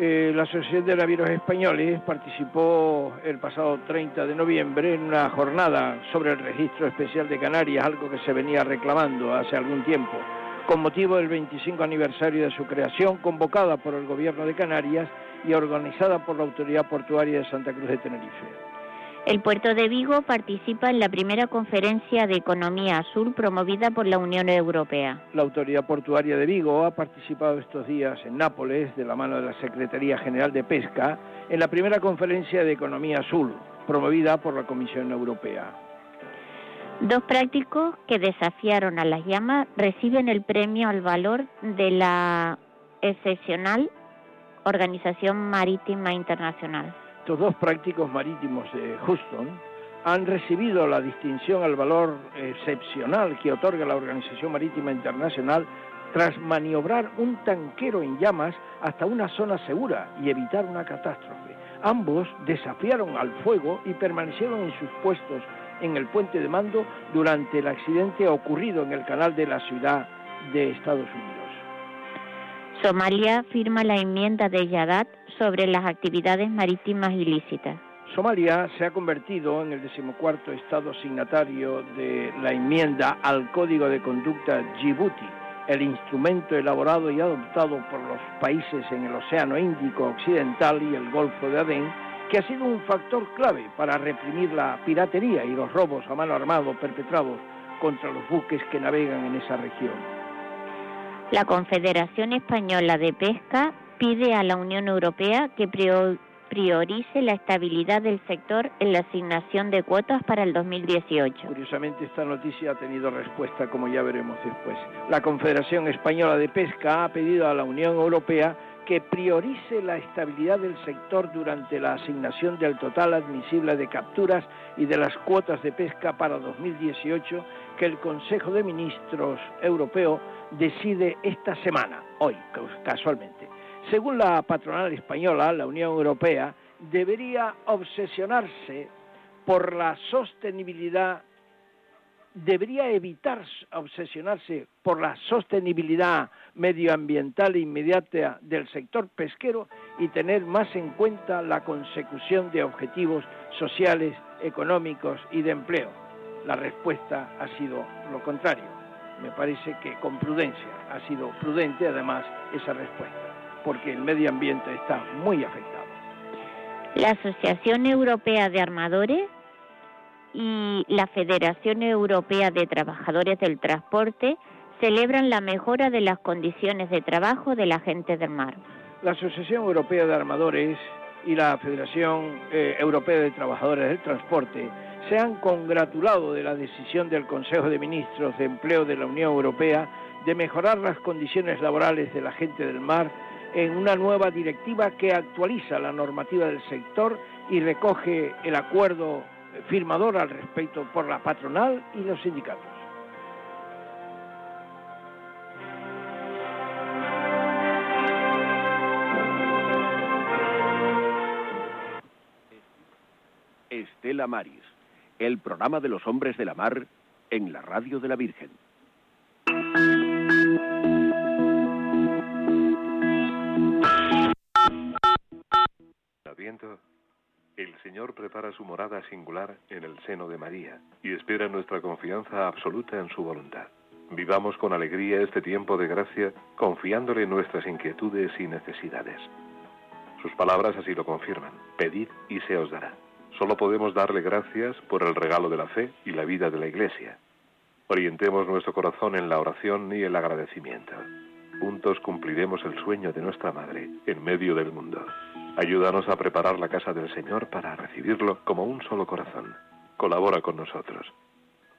[SPEAKER 4] Eh, la Asociación de Navieros Españoles participó el pasado 30 de noviembre en una jornada sobre el registro especial de Canarias, algo que se venía reclamando hace algún tiempo. con motivo del 25 aniversario de su creación, convocada por el Gobierno de Canarias y organizada por la Autoridad Portuaria de Santa Cruz de Tenerife.
[SPEAKER 5] El puerto de Vigo participa en la primera conferencia de economía azul promovida por la Unión Europea.
[SPEAKER 4] La Autoridad Portuaria de Vigo ha participado estos días en Nápoles, de la mano de la Secretaría General de Pesca, en la primera conferencia de economía azul, promovida por la Comisión Europea.
[SPEAKER 5] Dos prácticos que desafiaron a las llamas reciben el premio al valor de la excepcional Organización Marítima Internacional.
[SPEAKER 4] Estos dos prácticos marítimos de Houston han recibido la distinción al valor excepcional que otorga la Organización Marítima Internacional tras maniobrar un tanquero en llamas hasta una zona segura y evitar una catástrofe. Ambos desafiaron al fuego y permanecieron en sus puestos en el puente de mando durante el accidente ocurrido en el canal de la ciudad de Estados Unidos.
[SPEAKER 5] Somalia firma la enmienda de Yadat sobre las actividades marítimas ilícitas.
[SPEAKER 4] Somalia se ha convertido en el decimocuarto estado signatario de la enmienda al Código de Conducta Djibouti, el instrumento elaborado y adoptado por los países en el Océano Índico Occidental y el Golfo de Adén, que ha sido un factor clave para reprimir la piratería y los robos a mano armada perpetrados contra los buques que navegan en esa región.
[SPEAKER 5] La Confederación Española de Pesca pide a la Unión Europea que priorice la estabilidad del sector en la asignación de cuotas para el 2018.
[SPEAKER 4] Curiosamente, esta noticia ha tenido respuesta, como ya veremos después. La Confederación Española de Pesca ha pedido a la Unión Europea que priorice la estabilidad del sector durante la asignación del total admisible de capturas y de las cuotas de pesca para 2018 que el Consejo de Ministros Europeo decide esta semana, hoy casualmente. Según la patronal española, la Unión Europea debería obsesionarse por la sostenibilidad, debería evitar obsesionarse por la sostenibilidad medioambiental inmediata del sector pesquero y tener más en cuenta la consecución de objetivos sociales, económicos y de empleo. La respuesta ha sido lo contrario. Me parece que con prudencia ha sido prudente además esa respuesta, porque el medio ambiente está muy afectado.
[SPEAKER 5] La Asociación Europea de Armadores y la Federación Europea de Trabajadores del Transporte celebran la mejora de las condiciones de trabajo de la gente del mar.
[SPEAKER 4] La Asociación Europea de Armadores y la Federación eh, Europea de Trabajadores del Transporte se han congratulado de la decisión del Consejo de Ministros de Empleo de la Unión Europea de mejorar las condiciones laborales de la gente del mar en una nueva directiva que actualiza la normativa del sector y recoge el acuerdo firmador al respecto por la patronal y los sindicatos.
[SPEAKER 7] Estela Maris, el programa de los hombres de la mar en la radio de la Virgen.
[SPEAKER 8] El Señor prepara su morada singular en el seno de María y espera nuestra confianza absoluta en su voluntad. Vivamos con alegría este tiempo de gracia, confiándole nuestras inquietudes y necesidades. Sus palabras así lo confirman. Pedid y se os dará. Solo podemos darle gracias por el regalo de la fe y la vida de la Iglesia. Orientemos nuestro corazón en la oración y el agradecimiento. Juntos cumpliremos el sueño de nuestra Madre en medio del mundo. Ayúdanos a preparar la casa del Señor para recibirlo como un solo corazón. Colabora con nosotros.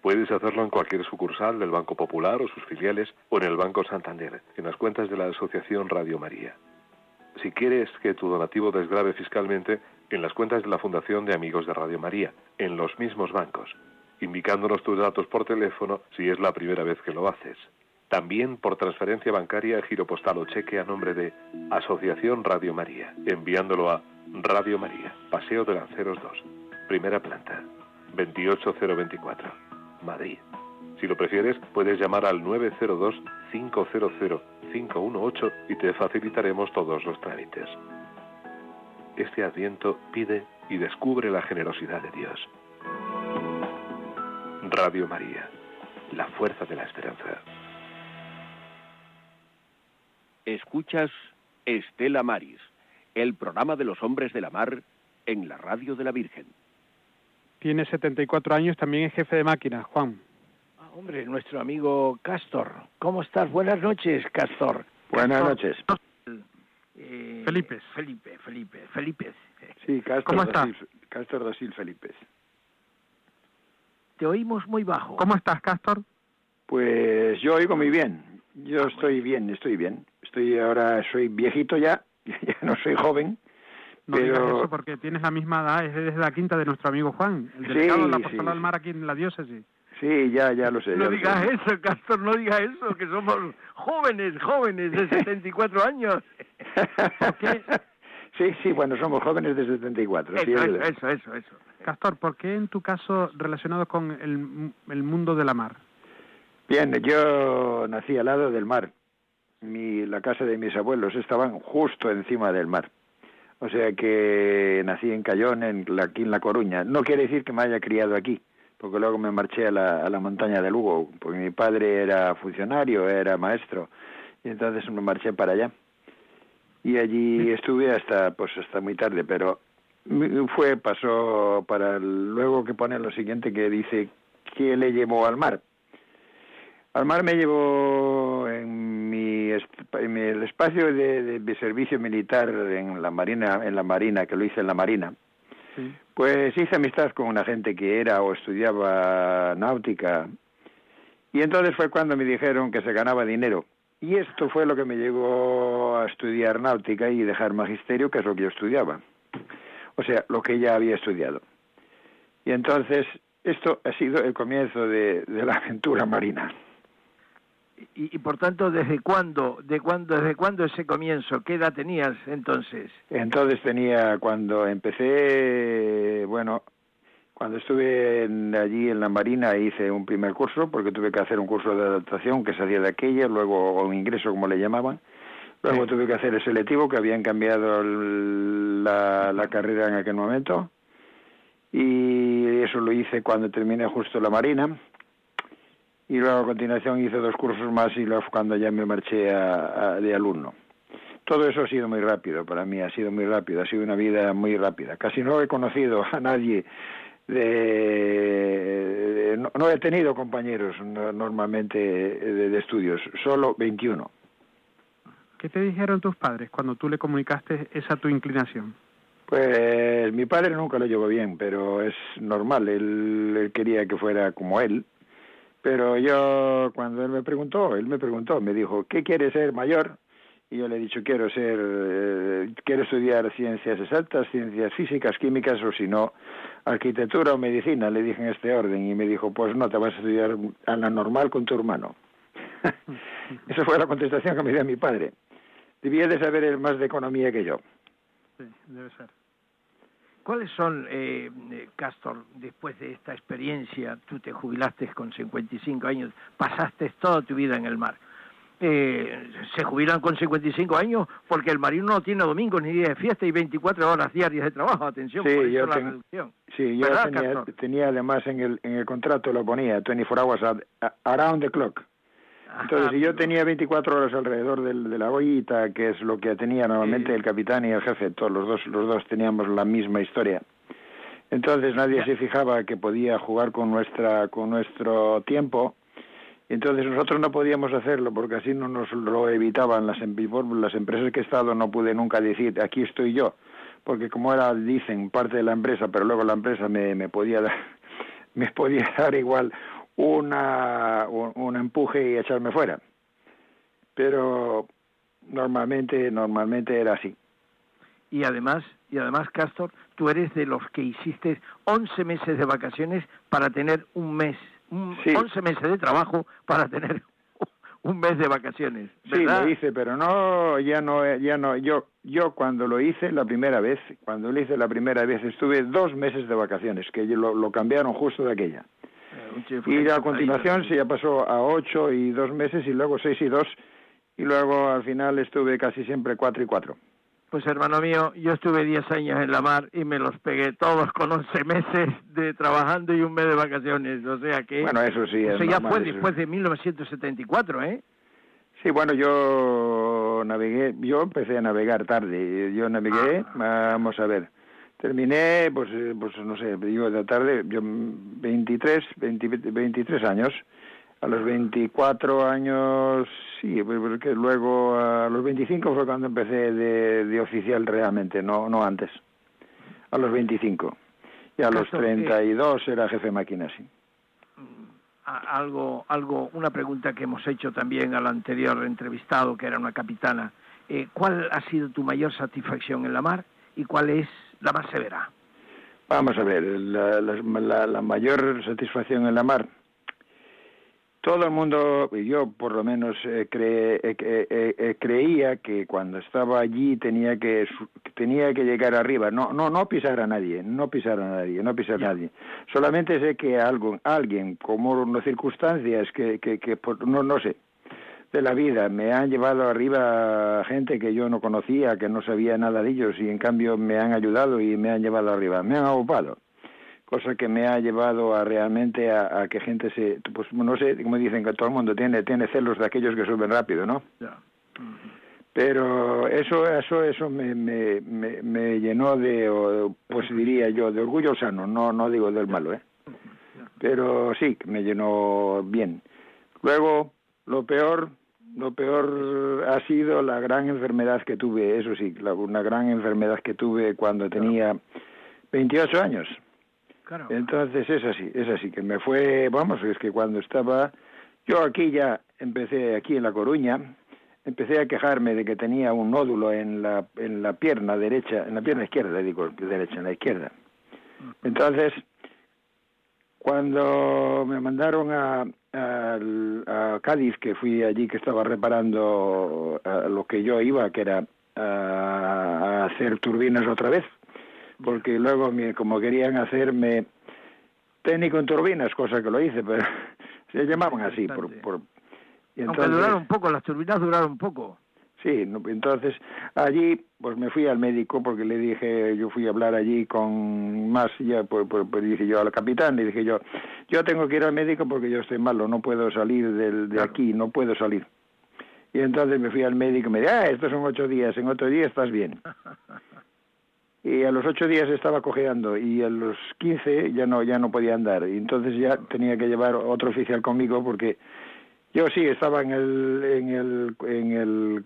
[SPEAKER 8] Puedes hacerlo en cualquier sucursal del Banco Popular o sus filiales o en el Banco Santander, en las cuentas de la Asociación Radio María. Si quieres que tu donativo desgrave fiscalmente, en las cuentas de la Fundación de Amigos de Radio María, en los mismos bancos, indicándonos tus datos por teléfono si es la primera vez que lo haces. También por transferencia bancaria, giro postal o cheque a nombre de Asociación Radio María, enviándolo a Radio María, Paseo de Lanceros 2, primera planta, 28024, Madrid. Si lo prefieres, puedes llamar al 902-500-518 y te facilitaremos todos los trámites. Este adviento pide y descubre la generosidad de Dios. Radio María, la fuerza de la esperanza.
[SPEAKER 7] Escuchas Estela Maris, el programa de los hombres de la mar en la radio de la Virgen.
[SPEAKER 3] Tiene 74 años, también es jefe de máquinas, Juan.
[SPEAKER 4] Ah, hombre, nuestro amigo Castor. ¿Cómo estás? Buenas noches, Castor.
[SPEAKER 13] Buenas noches.
[SPEAKER 4] Eh,
[SPEAKER 3] Felipe.
[SPEAKER 4] Felipe, Felipe, Felipe.
[SPEAKER 13] Sí, Castor
[SPEAKER 3] ¿Cómo
[SPEAKER 13] da
[SPEAKER 3] está?
[SPEAKER 13] Sil- Castor da Sil Felipe.
[SPEAKER 4] Te oímos muy bajo.
[SPEAKER 3] ¿Cómo estás, Castor?
[SPEAKER 13] Pues yo oigo muy bien. Yo estoy bien, estoy bien. Estoy ahora, soy viejito ya, ya no soy joven.
[SPEAKER 3] No digas
[SPEAKER 13] pero
[SPEAKER 3] eso porque tienes la misma edad, es desde la quinta de nuestro amigo Juan, el
[SPEAKER 13] Sí,
[SPEAKER 3] delegado de la
[SPEAKER 13] sí,
[SPEAKER 3] del
[SPEAKER 13] sí.
[SPEAKER 3] mar aquí en la diócesis.
[SPEAKER 13] sí, ya, ya lo sé.
[SPEAKER 4] No digas
[SPEAKER 13] sé.
[SPEAKER 4] eso, Castor, no digas eso, que somos jóvenes, jóvenes de 74 años.
[SPEAKER 13] sí, sí, bueno, somos jóvenes de 74. sí,
[SPEAKER 4] Eso,
[SPEAKER 13] es
[SPEAKER 4] eso,
[SPEAKER 13] verdad.
[SPEAKER 4] eso, eso, eso.
[SPEAKER 3] Castor, ¿por qué en tu caso relacionado con el, el mundo de la mar?
[SPEAKER 13] Bien, yo nací al lado del mar. Mi, la casa de mis abuelos estaban justo encima del mar. O sea que nací en Cayón, en la, aquí en La Coruña. No quiere decir que me haya criado aquí, porque luego me marché a la, a la montaña de Lugo, porque mi padre era funcionario, era maestro, y entonces me marché para allá. Y allí estuve hasta pues hasta muy tarde, pero fue pasó para el- luego que pone lo siguiente que dice ¿qué le llevó al mar? Al mar me llevó en mi- el espacio de, de- de servicio militar en la marina, en la marina que lo hice en la marina.
[SPEAKER 3] Sí.
[SPEAKER 13] Pues hice amistad con una gente que era o estudiaba náutica y entonces fue cuando me dijeron que se ganaba dinero. Y esto fue lo que me llevó a estudiar náutica y dejar magisterio, que es lo que yo estudiaba. O sea, lo que ella había estudiado. Y entonces esto ha sido el comienzo de, de la aventura marina.
[SPEAKER 4] Y, y por tanto, ¿desde cuándo, de cuándo, desde cuándo ese comienzo? ¿Qué edad tenías entonces?
[SPEAKER 13] Entonces tenía, cuando empecé, bueno, cuando estuve en- allí en la Marina hice un primer curso, porque tuve que hacer un curso de adaptación que se hacía de aquella, luego un ingreso como le llamaban. Luego tuve que hacer el selectivo, que habían cambiado el- la, la carrera en aquel momento. Y eso lo hice cuando terminé justo la Marina. Y luego a continuación hice dos cursos más y luego cuando ya me marché a- a- de alumno. Todo eso ha sido muy rápido, para mí ha sido muy rápido, ha sido una vida muy rápida. Casi no he conocido a nadie de... de- no, no he tenido compañeros no- normalmente de, de estudios, solo 21.
[SPEAKER 3] ¿Qué te dijeron tus padres cuando tú le comunicaste esa tu inclinación?
[SPEAKER 13] Pues mi padre nunca lo llevó bien, pero es normal, él, él quería que fuera como él. Pero yo, cuando él me preguntó, él me preguntó, me dijo, ¿qué quieres ser mayor? Y yo le he dicho, quiero ser, eh, quiero estudiar ciencias exactas, ciencias físicas, químicas, o si no, arquitectura o medicina, le dije en este orden. Y me dijo, pues no, te vas a estudiar a la normal con tu hermano. Esa fue la contestación que me dio mi padre. Debía de saber más de economía que yo.
[SPEAKER 3] Sí, debe ser.
[SPEAKER 4] ¿Cuáles son, eh, eh, Castor, después de esta experiencia, tú te jubilaste con 55 años, pasaste toda tu vida en el mar? Eh, ¿Se jubilan con 55 años? Porque el marino no tiene domingo ni día de fiesta y 24 horas diarias de trabajo. Atención,
[SPEAKER 13] Sí,
[SPEAKER 4] por eso
[SPEAKER 13] yo
[SPEAKER 4] la reducción.
[SPEAKER 13] Sí, yo
[SPEAKER 4] ¿Verdad,
[SPEAKER 13] tenía, tenía además en el, en el contrato lo ponía 24 hours around the clock. Entonces, si yo tenía 24 horas alrededor del, de la ollita, que es lo que tenía normalmente el capitán y el jefe, todos los dos, los dos teníamos la misma historia. Entonces nadie se fijaba que podía jugar con nuestra, con nuestro tiempo. Entonces nosotros no podíamos hacerlo porque así no nos lo evitaban las, em- las empresas que he estado. No pude nunca decir aquí estoy yo, porque como era dicen parte de la empresa, pero luego la empresa me, me podía dar, me podía dar igual una, un, un empuje y echarme fuera. Pero normalmente, normalmente era así.
[SPEAKER 4] Y además, y además, Castor, tú eres de los que hiciste 11 meses de vacaciones para tener un mes, un, 11 meses de trabajo para tener un mes de vacaciones,
[SPEAKER 13] Sí, lo hice, pero no, ya no, ya no. Yo, yo cuando lo hice la primera vez, cuando lo hice la primera vez, estuve dos meses de vacaciones, que lo, lo cambiaron justo de aquella. Y a continuación se ya pasó a ocho y dos meses y luego seis y dos y luego al final estuve casi siempre cuatro y cuatro.
[SPEAKER 4] Pues hermano mío, yo estuve 10 años en la mar y me los pegué todos con 11 meses de trabajando y un mes de vacaciones, o sea que...
[SPEAKER 13] Bueno, eso sí, es
[SPEAKER 4] Eso Pues ya
[SPEAKER 13] normal,
[SPEAKER 4] fue
[SPEAKER 13] eso.
[SPEAKER 4] después de 1974, ¿eh?
[SPEAKER 13] Sí, bueno, yo navegué, yo empecé a navegar tarde, yo navegué, vamos a ver, terminé, pues, eh, pues no sé, digo de tarde, yo 23, 20, 23 años, a los 24 años, sí, porque luego a los 25 fue cuando empecé de, de oficial realmente, no, no antes, a los 25. Y a los 32 era jefe de máquina, sí.
[SPEAKER 4] Algo, algo, una pregunta que hemos hecho también al anterior entrevistado, que era una capitana. Eh, ¿Cuál ha sido tu mayor satisfacción en la mar y cuál es la más severa?
[SPEAKER 13] Vamos a ver, la, la, la mayor satisfacción en la mar todo el mundo, y yo por lo menos eh, eh, eh, creía que cuando estaba allí tenía que tenía que llegar arriba, no no no pisar a nadie, no pisar a nadie, no pisar a nadie. Solamente sé que algo, alguien, como unas circunstancias que, que, que no no sé de la vida me han llevado arriba gente que yo no conocía, que no sabía nada de ellos y en cambio me han ayudado y me han llevado arriba, me han ocupado cosa que me ha llevado a realmente a, que gente se, pues no sé, como dicen que todo el mundo tiene tiene celos de aquellos que suben rápido, ¿no? Pero eso eso eso me, me, me, llenó de, pues diría yo, de orgullo sano, no no digo del malo, ¿eh? Pero sí, me llenó bien. Luego, lo peor, lo peor ha sido la gran enfermedad que tuve, eso sí, una gran enfermedad que tuve cuando tenía 28 años. Entonces es así, es así, que me fue, vamos, es que cuando estaba, yo aquí ya empecé, aquí en La Coruña, empecé a quejarme de que tenía un nódulo en la, en la pierna derecha, en la pierna izquierda, digo, derecha, en la izquierda. Entonces, cuando me mandaron a, a, Cádiz, que fui allí, que estaba reparando lo que yo iba, que era a hacer turbinas otra vez, porque luego como querían hacerme técnico en turbinas, cosa que lo hice, pero se llamaban así. Por, por,
[SPEAKER 4] entonces, Aunque duraron poco, las turbinas duraron poco.
[SPEAKER 13] Sí, entonces allí pues me fui al médico porque le dije, yo fui a hablar allí con más, ya pues, pues, pues dije yo al capitán, le dije yo, yo tengo que ir al médico porque yo estoy malo, no puedo salir del, de aquí, no puedo salir. Y entonces me fui al médico y me dijo, ah, estos son ocho días, en otro día estás bien. y a los ocho días estaba cojeando y a los quince ya no ya no podía andar y entonces ya tenía que llevar otro oficial conmigo porque yo sí estaba en el en el en el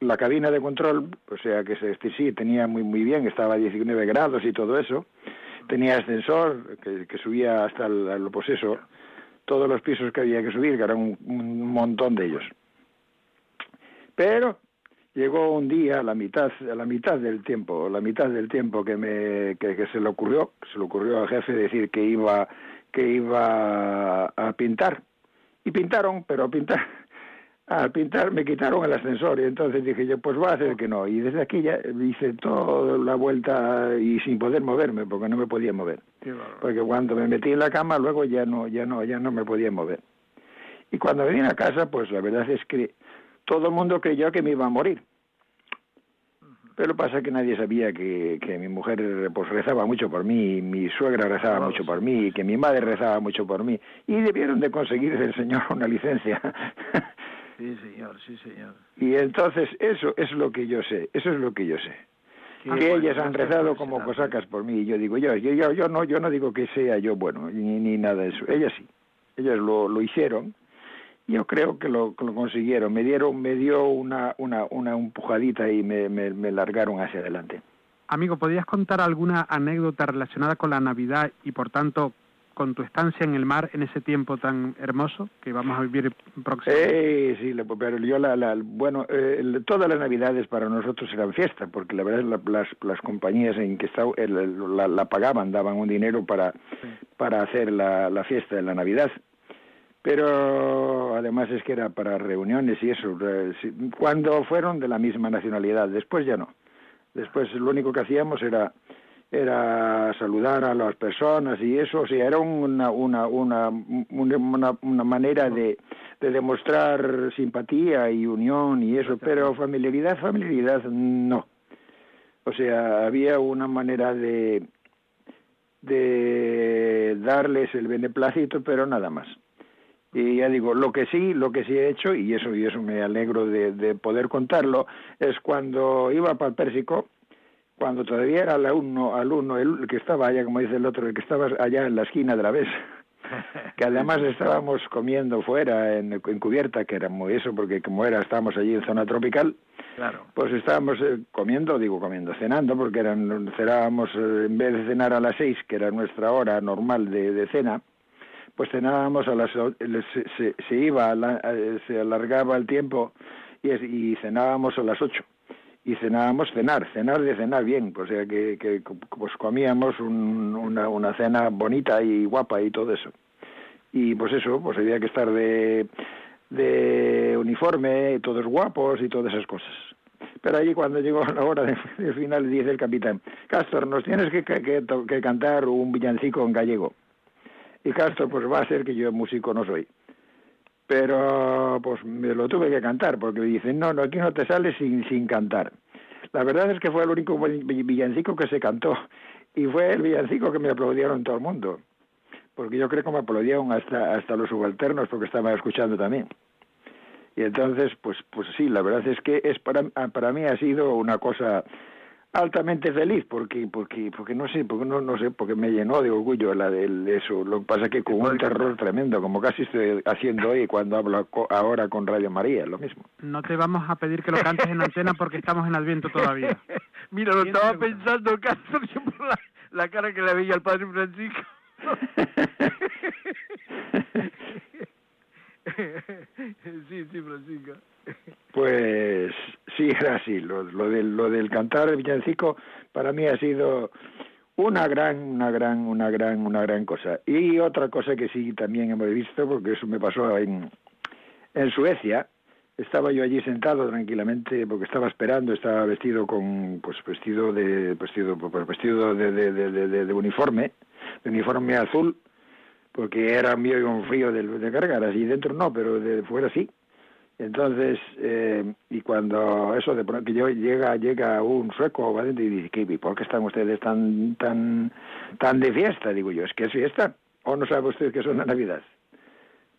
[SPEAKER 13] la cabina de control o sea que se, sí tenía muy muy bien estaba a 19 grados y todo eso. Tenía ascensor que, que subía hasta el, pues eso todos los pisos que había que subir que eran un, montón de ellos. Pero llegó un día a la mitad a la mitad del tiempo la mitad del tiempo que me que, se le ocurrió se le ocurrió al jefe decir que iba que iba a pintar. Y pintaron pero pintar al pintar me quitaron el ascensor y entonces dije yo pues voy a hacer que no. Y desde aquí ya hice toda la vuelta y sin poder moverme porque no me podía mover. Porque cuando me metí en la cama luego ya no ya no ya no me podía mover. Y cuando me vine a casa pues la verdad es que todo el mundo creyó que me iba a morir. Pero pasa que nadie sabía que, que mi mujer pues rezaba mucho por mí, mi suegra rezaba mucho por mí, que mi madre rezaba mucho por mí, y debieron de conseguir del Señor una licencia.
[SPEAKER 4] sí, señor, sí, señor.
[SPEAKER 13] Y entonces eso es lo que yo sé, eso es lo que yo sé. que ellas han rezado como cosacas por mí, y yo digo, yo, yo, yo, yo no, yo no digo que sea yo bueno, ni, ni nada de eso, ellas sí, ellas lo, lo hicieron, yo creo que lo, lo consiguieron. Me dieron, me dio una, una, una empujadita y me, me, me largaron hacia adelante.
[SPEAKER 3] Amigo, ¿podrías contar alguna anécdota relacionada con la Navidad y por tanto con tu estancia en el mar en ese tiempo tan hermoso que vamos a vivir próximamente?
[SPEAKER 13] Eh, sí, pero yo la, la bueno, eh, todas las Navidades para nosotros eran fiesta, porque la verdad las, las compañías en que estaba, la, la, pagaban, daban un dinero para, para hacer la, la fiesta de la Navidad pero además es que era para reuniones y eso, cuando fueron de la misma nacionalidad, después ya no. Después lo único que hacíamos era era saludar a las personas y eso, o sea, era una una una una, una manera de, de demostrar simpatía y unión y eso, pero familiaridad, familiaridad no. O sea, había una manera de de darles el beneplácito, pero nada más Y ya digo, lo que sí, lo que sí he hecho, y eso, y eso me alegro de, de poder contarlo, es cuando iba para el Pérsico, cuando todavía era el alumno, alumno el que estaba allá, como dice el otro, el que estaba allá en la esquina de la vez, que además estábamos comiendo fuera en, en cubierta, que era muy eso, porque como era, estábamos allí en zona tropical,
[SPEAKER 4] Claro.
[SPEAKER 13] pues estábamos eh, comiendo, digo comiendo, cenando, porque eran, cenábamos, eh, en vez de cenar a las seis, que era nuestra hora normal de, de cena, pues cenábamos a las se, se, se iba, a la- eh, se alargaba el tiempo y, y cenábamos a las ocho. Y cenábamos cenar, cenar de cenar bien, o sea que, pues comíamos un- una, una cena bonita y guapa y todo eso. Y pues eso, pues había que estar de, de uniforme, todos guapos y todas esas cosas. Pero allí cuando llegó la hora de, del final dice el capitán, Castor, nos tienes que, que, que cantar un villancico en gallego. Y Castor, pues va a ser que yo músico no soy. Pero pues me lo tuve que cantar, porque me dicen, no, no, aquí no te sales sin, sin cantar. La verdad es que fue el único vi- villancico que se cantó, y fue el villancico que me aplaudieron todo el mundo. Porque yo creo que me aplaudieron hasta, hasta los subalternos, porque estaban escuchando también. Y entonces, pues, pues sí, la verdad es que es para, para mí ha sido una cosa altamente feliz porque porque porque no sé porque no no sé porque me llenó de orgullo la del eso lo que pasa es que con un terror tremendo como casi estoy haciendo hoy cuando hablo co- ahora con Radio María lo mismo
[SPEAKER 3] No te vamos a pedir que lo cantes en antena porque estamos en Adviento todavía.
[SPEAKER 4] Mira, lo estaba pensando, Castro, yo por la, la cara que le veía al padre Francisco. sí, sí, Francisco.
[SPEAKER 13] Pues sí, era así. Lo, lo, del, lo del cantar el villancico para mí ha sido una gran, una gran, una gran, una gran cosa. Y otra cosa que sí también hemos visto, porque eso me pasó en, Suecia. Estaba yo allí sentado tranquilamente porque estaba esperando, estaba vestido con, pues vestido de, vestido, pues vestido de, uniforme, de uniforme azul, porque era mío un frío de, de cargar, así dentro no, pero de fuera sí. Entonces, eh, y cuando eso de pronto que yo llega llega un sueco va adentro y dice, ¿qué, ¿por qué están ustedes tan tan tan de fiesta? Digo yo, es que es fiesta. ¿O no sabe usted que son la Navidad?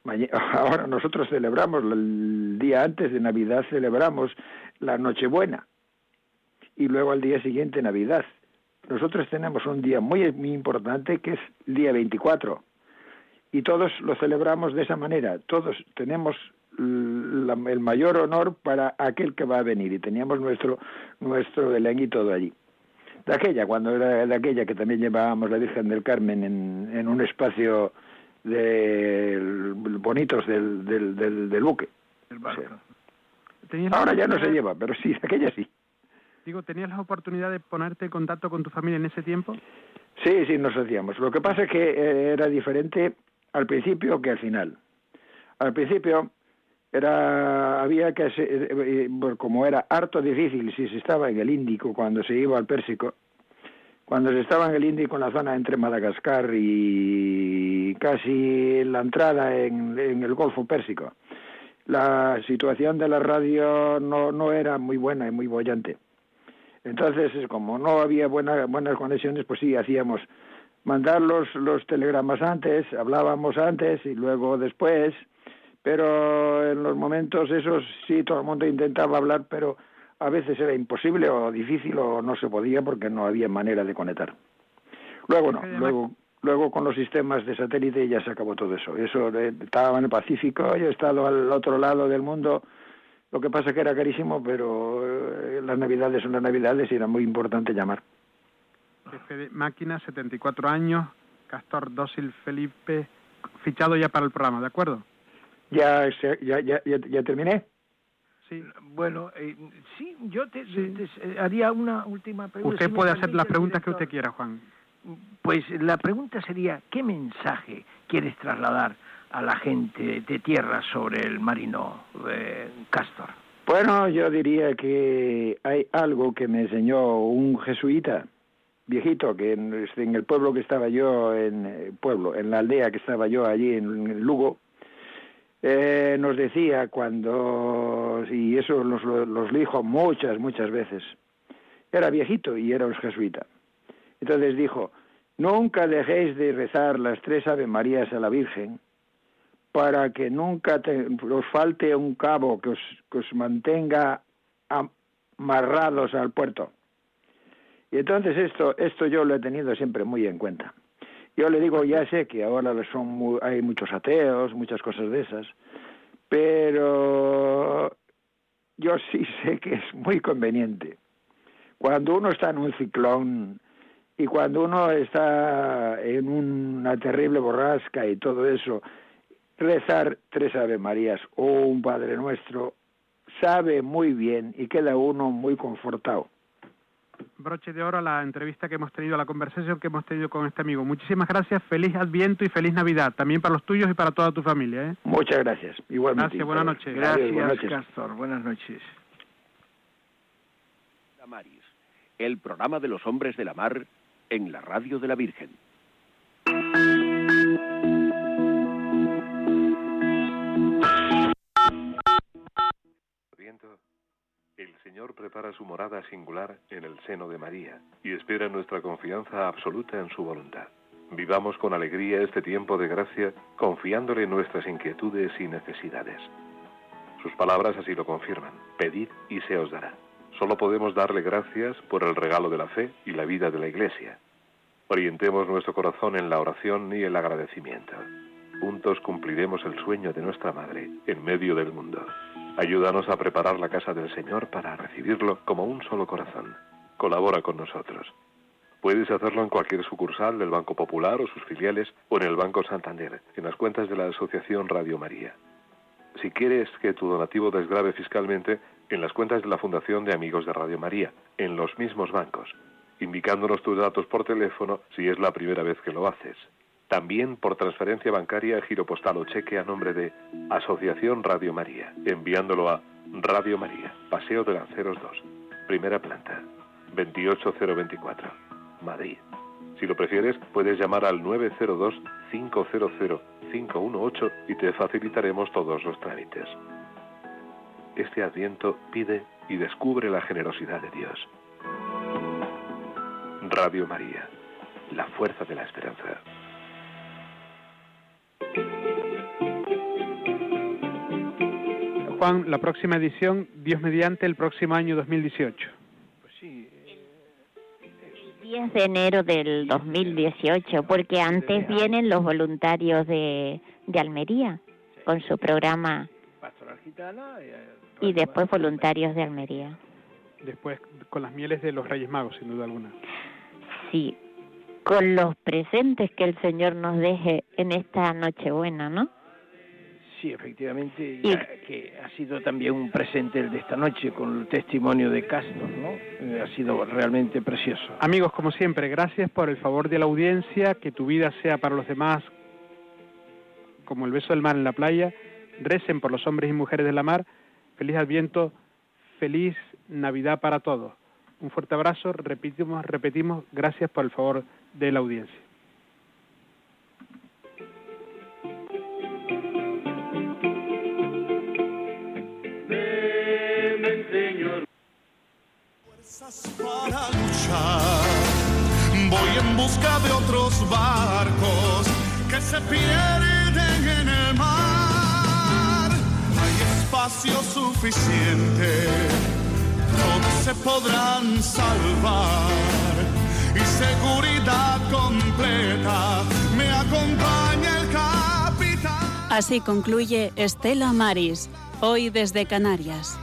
[SPEAKER 13] Ahora nosotros celebramos el día antes de Navidad celebramos la Nochebuena y luego al día siguiente Navidad. Nosotros tenemos un día muy, muy importante que es el día 24 y todos lo celebramos de esa manera. Todos tenemos la- el mayor honor para aquel que va a venir y teníamos nuestro nuestro y todo allí. De aquella, cuando era de aquella que también llevábamos la Virgen del Carmen en, en un espacio de bonitos del, del, del, del buque. O sea,
[SPEAKER 3] ¿Tenías la
[SPEAKER 13] ahora ya no se lleva, pero sí, de aquella sí.
[SPEAKER 3] Digo, ¿tenías la oportunidad de ponerte en contacto con tu familia en ese tiempo?
[SPEAKER 13] Sí, sí, nos hacíamos. Lo que pasa es que eh, era diferente al principio que al final. Al principio era había que eh, eh, bueno, como era harto difícil si se estaba en el Índico cuando se iba al Pérsico, cuando se estaba en el Índico en la zona entre Madagascar y casi la entrada en, en el Golfo Pérsico, la situación de la radio no, no era muy buena y muy bollante. Entonces, es como no había buena, buenas conexiones, pues sí, hacíamos mandar los, los telegramas antes, hablábamos antes y luego después, pero en los momentos esos sí, todo el mundo intentaba hablar, pero a veces era imposible o difícil o no se podía porque no había manera de conectar. Luego no, luego luego con los sistemas de satélite ya se acabó todo eso. Eso estaba en el Pacífico, yo he estado al otro lado del mundo, lo que pasa que era carísimo, pero eh, las navidades son las navidades y era muy importante llamar.
[SPEAKER 3] Jefe de máquina, 74 años, Castor Dócil Felipe, fichado ya para el programa, ¿de acuerdo?
[SPEAKER 13] ¿Ya, se- ya, ya, ya, ya terminé?
[SPEAKER 3] Sí.
[SPEAKER 4] Bueno, eh, sí, yo te, te- eh, haría una última pregunta.
[SPEAKER 3] Usted
[SPEAKER 4] si
[SPEAKER 3] puede hacer las preguntas que usted quiera, Juan.
[SPEAKER 4] Pues la pregunta sería, ¿qué mensaje quieres trasladar a la gente de tierra sobre el marino eh, Castor?
[SPEAKER 13] Bueno, yo diría que hay algo que me enseñó un jesuita viejito que en, en el pueblo que estaba yo, en eh, pueblo, en la aldea que estaba yo allí en, en Lugo, eh, nos decía cuando, y eso nos lo, dijo muchas, muchas veces, era viejito y era un jesuita. Entonces dijo, nunca dejéis de rezar las tres Ave Marías a la Virgen para que nunca te, os falte un cabo que os, que os mantenga amarrados al puerto. Y entonces esto, esto yo lo he tenido siempre muy en cuenta. Yo le digo, ya sé que ahora son hay muchos ateos, muchas cosas de esas, pero yo sí sé que es muy conveniente. Cuando uno está en un ciclón y cuando uno está en una terrible borrasca y todo eso, rezar tres Ave Marías o un Padre Nuestro sabe muy bien y queda uno muy confortado.
[SPEAKER 3] Broche de oro a la entrevista que hemos tenido, a la conversación que hemos tenido con este amigo. Muchísimas gracias, feliz Adviento y feliz Navidad, también para los tuyos y para toda tu familia. ¿eh?
[SPEAKER 13] Muchas gracias, igualmente.
[SPEAKER 3] Gracias, buenas noches.
[SPEAKER 4] Gracias, buenas noches. Castor, buenas noches.
[SPEAKER 7] el programa de los hombres de la mar en la radio de la Virgen.
[SPEAKER 8] El Señor prepara su morada singular en el seno de María y espera nuestra confianza absoluta en su voluntad. Vivamos con alegría este tiempo de gracia, confiándole nuestras inquietudes y necesidades. Sus palabras así lo confirman. Pedid y se os dará. Solo podemos darle gracias por el regalo de la fe y la vida de la Iglesia. Orientemos nuestro corazón en la oración y el agradecimiento. Juntos cumpliremos el sueño de nuestra Madre en medio del mundo. Ayúdanos a preparar la casa del Señor para recibirlo como un solo corazón. Colabora con nosotros. Puedes hacerlo en cualquier sucursal del Banco Popular o sus filiales o en el Banco Santander, en las cuentas de la Asociación Radio María. Si quieres que tu donativo desgrave fiscalmente, en las cuentas de la Fundación de Amigos de Radio María, en los mismos bancos, indicándonos tus datos por teléfono si es la primera vez que lo haces. También por transferencia bancaria, giro postal o cheque a nombre de Asociación Radio María, enviándolo a Radio María, Paseo de Lanceros 2, primera planta, 28024, Madrid. Si lo prefieres, puedes llamar al 902-500-518 y te facilitaremos todos los trámites. Este adviento pide y descubre la generosidad de Dios. Radio María, la fuerza de la esperanza.
[SPEAKER 3] Juan, la próxima edición, Dios mediante, el próximo año 2018.
[SPEAKER 5] Pues sí. El 10 de enero del 2018, porque antes vienen los voluntarios de, de Almería con su programa.
[SPEAKER 4] Pastoral Gitana.
[SPEAKER 5] Y después voluntarios de Almería.
[SPEAKER 3] Después con las mieles de los Reyes Magos, sin duda alguna.
[SPEAKER 5] Sí, con los presentes que el Señor nos deje en esta Nochebuena, ¿no?
[SPEAKER 4] Sí, efectivamente, que ha sido también un presente el de esta noche con el testimonio de Castor, ¿no? Eh, ha sido realmente precioso.
[SPEAKER 3] Amigos, como siempre, gracias por el favor de la audiencia, que tu vida sea para los demás como el beso del mar en la playa, recen por los hombres y mujeres de la mar, feliz Adviento, feliz Navidad para todos. Un fuerte abrazo, repetimos, repetimos, gracias por el favor de la audiencia.
[SPEAKER 1] Para luchar. Voy en busca de otros barcos que se pierden en el mar. Hay espacio suficiente, todos se podrán salvar. Y seguridad completa, me acompaña el capitán.
[SPEAKER 2] Así concluye Estela Maris, hoy desde Canarias.